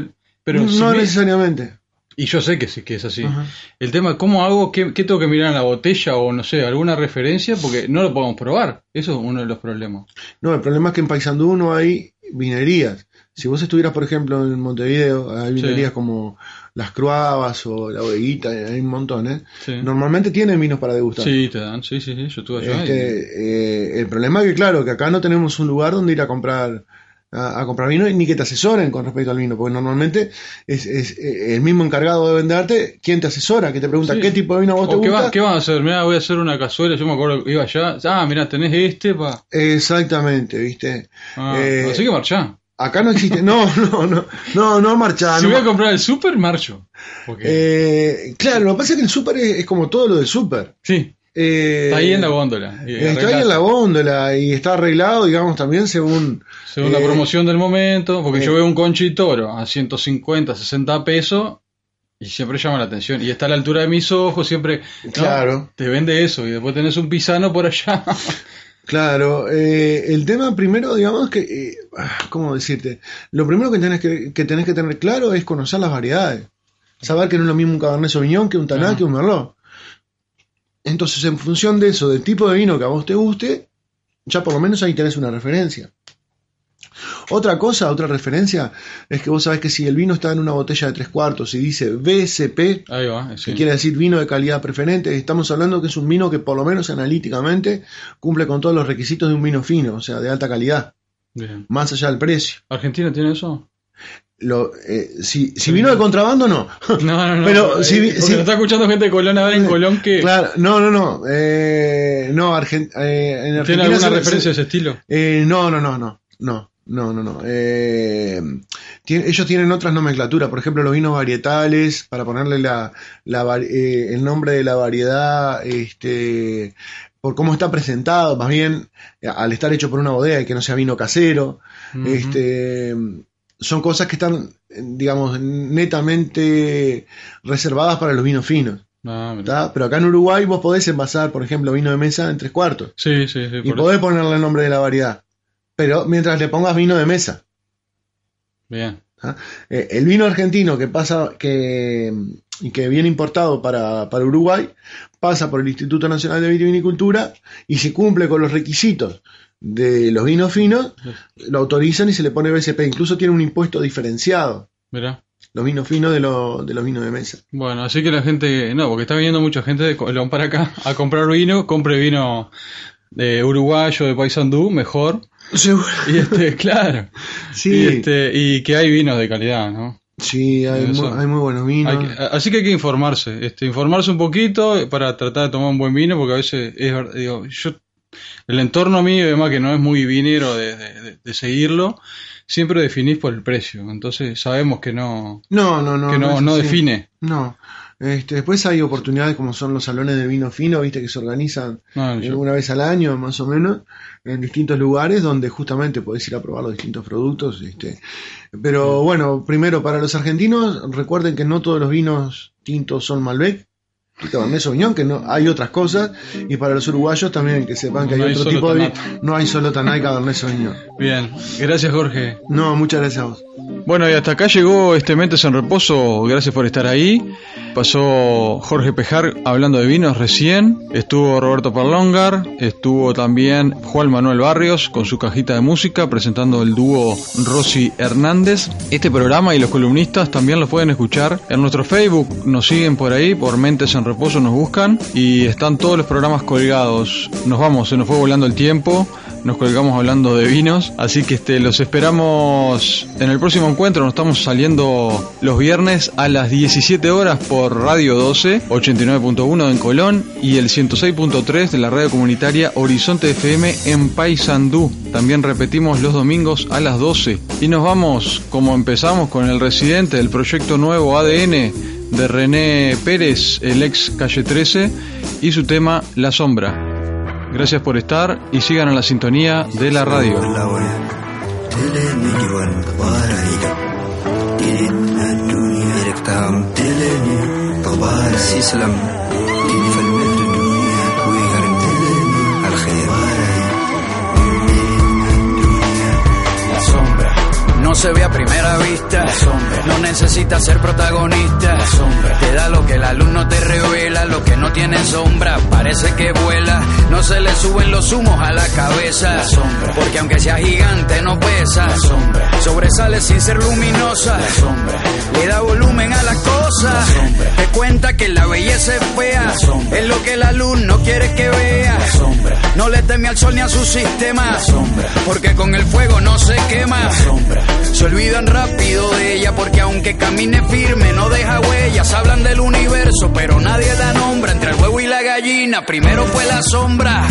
pero no si me- necesariamente. Y yo sé que sí, que es así. Ajá. El tema, ¿cómo hago? ¿Qué, qué tengo que mirar en la botella o no sé, alguna referencia? Porque no lo podemos probar. Eso es uno de los problemas. No, el problema es que en Paysandú no hay vinerías. Si vos estuvieras, por ejemplo, en Montevideo, hay Sí. vinerías como Las Cruavas o La Bodeguita, hay un montón, ¿eh? Sí. Normalmente tienen vinos para degustar. Sí, te dan, sí, sí, sí, yo estuve allá. y- Este, eh, el problema es que, claro, que acá no tenemos un lugar donde ir a comprar a, a comprar vino ni que te asesoren con respecto al vino, porque normalmente es, es, eh, el mismo encargado de venderte quien te asesora, que te pregunta Sí. qué tipo de vino a vos te O ¿qué, gusta. va- ¿Qué van a hacer? Mira, voy a hacer una cazuela. Yo me acuerdo que iba allá. Ah, mira, tenés este, pa. Exactamente, ¿viste? Ah, Eh, así que marchá. Acá no existe. No, [LAUGHS] no, no, no, no marchá. si no voy a comprar el super, marcho. Porque, Eh, claro, lo que pasa es que el súper es, es como todo lo del súper. sí, Eh, está ahí en la góndola. y Está ahí en la góndola y está arreglado, digamos, también según. Según la eh, promoción del momento, porque eh, yo veo un conchitoro a 150, 60 pesos y siempre llama la atención. Y está a la altura de mis ojos, siempre. ¿no? Claro. Te vende eso y después tenés un pisano por allá. [LAUGHS] Claro, eh, el tema primero, digamos que, eh, ah, ¿cómo decirte? Lo primero que tenés que, que tenés que tener claro es conocer las variedades. Saber que no es lo mismo un Cabernet Sauvignon que un Taná que un Merlot. Entonces, en función de eso, del tipo de vino que a vos te guste, ya por lo menos ahí tenés una referencia. Otra cosa, otra referencia, es que vos sabés que si el vino está en una botella de tres cuartos y dice BCP, Ahí va, sí. que quiere decir vino de calidad preferente, estamos hablando que es un vino que por lo menos analíticamente cumple con todos los requisitos de un vino fino, o sea, de alta calidad, Bien. más allá del precio. ¿Argentina tiene eso? Lo, eh, si, si, vino de contrabando, no. No, no, no. Pero si, eh, si está escuchando gente de Colón ahora en Colón que. Claro, no, no, no. Eh, no, Argen, en Argentina. ¿Tiene alguna referencia a ese estilo? no, no, no, no. No, no, no, no. Ellos tienen otras nomenclaturas. Por ejemplo, los vinos varietales, para ponerle la, la el nombre de la variedad, este por cómo está presentado, más bien al estar hecho por una bodega y que no sea vino casero. Este son cosas que están, digamos, netamente reservadas para los vinos finos. Ah. Pero acá en Uruguay vos podés envasar, por ejemplo, vino de mesa en tres cuartos Sí, sí, sí. y podés eso. ponerle el nombre de la variedad. Pero mientras le pongas vino de mesa. Bien. ¿ah? Eh, el vino argentino que pasa, que, y que viene importado para, para Uruguay, pasa por el Instituto Nacional de Vitivinicultura y si cumple con los requisitos de los vinos finos, lo autorizan y se le pone BCP. Incluso tiene un impuesto diferenciado, los vinos finos de, lo- de los vinos de mesa. Bueno, así que la gente, no, porque está viniendo mucha gente de Colón para acá a comprar vino, compre vino de uruguayo, de Paysandú, mejor. Y este, [LAUGHS] claro. Sí, Y, este, y que hay vinos de calidad, ¿no? sí hay, muy, hay muy buenos vinos. Hay que- así que hay que informarse, este, informarse un poquito para tratar de tomar un buen vino, porque a veces es verdad, digo, yo, el entorno mío, además que no es muy vinero de, de- de- de seguirlo, siempre definís por el precio, entonces sabemos que no, no, no, no. que no, define. No. Este, después hay oportunidades como son los salones de vino fino, viste, que se organizan eh, yo- una vez al año, más o menos, en distintos lugares donde justamente podés ir a probar los distintos productos. Este. Pero bueno, primero, para los argentinos, recuerden que no todos los vinos tintos son Malbec. Cabernet Sauvignon, que no hay otras cosas, y para los uruguayos también que sepan que No hay hay otro tipo de. No hay solo Tanay Cabernet Sauvignon. Bien, gracias Jorge. No, muchas gracias a vos. Bueno, y hasta acá llegó este Mentes en Reposo. Gracias por estar ahí. Pasó Jorge Pejar hablando de vinos recién. Estuvo Roberto Parlongar. Estuvo también Juan Manuel Barrios con su cajita de música presentando el dúo Rosy Hernández. Este programa y los columnistas también los pueden escuchar en nuestro Facebook. Nos siguen por ahí, por Mentes en Reposo nos buscan. Y están todos los programas colgados. Nos vamos, se nos fue volando el tiempo nos colgamos hablando de vinos, así que este los esperamos en el próximo encuentro, nos estamos saliendo los viernes a las 17 horas por Radio 12, 89.1 en Colón y el 106.3 de la radio comunitaria Horizonte FM en Paysandú. También repetimos los domingos a las 12 y nos vamos como empezamos con el residente del proyecto nuevo ADN de René Pérez, el ex Calle 13 y su tema La Sombra. Gracias por estar y sigan a la sintonía de la radio. Dile mi juan para ida Dilit na dunia Direktam dile ni Tobar si selam. Se ve a primera vista. No necesita ser protagonista. Te da lo que la luz no te revela, lo que no tiene sombra, parece que vuela. No se le suben los humos a la cabeza. Porque aunque sea gigante no pesa. Sobresale sin ser luminosa. Le da volumen a las cosas. Te cuenta que la belleza es fea. Es lo que la luz no quiere que vea. No le teme al sol ni a su sistema. Porque con el fuego no se quema. Se olvidan rápido de ella porque aunque camine firme no deja huellas. Hablan del universo pero nadie da nombre. Entre el huevo y la gallina primero fue la sombra.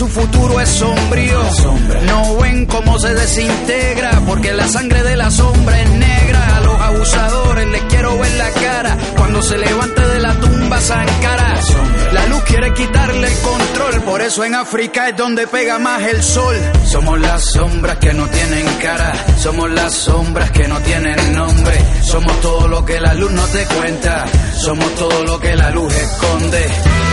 Su futuro es sombrío. No ven cómo se desintegra. Porque la sangre de la sombra es negra. A los abusadores les quiero ver la cara. Cuando se levante de la tumba Sankara. La luz quiere quitarle el control. Por eso en África es donde pega más el sol. Somos las sombras que no tienen cara. Somos las sombras que no tienen nombre. Somos todo lo que la luz no te cuenta. Somos todo lo que la luz esconde.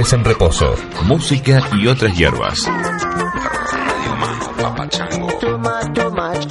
Mentes en Reposo. Música y otras hierbas. Too much, too much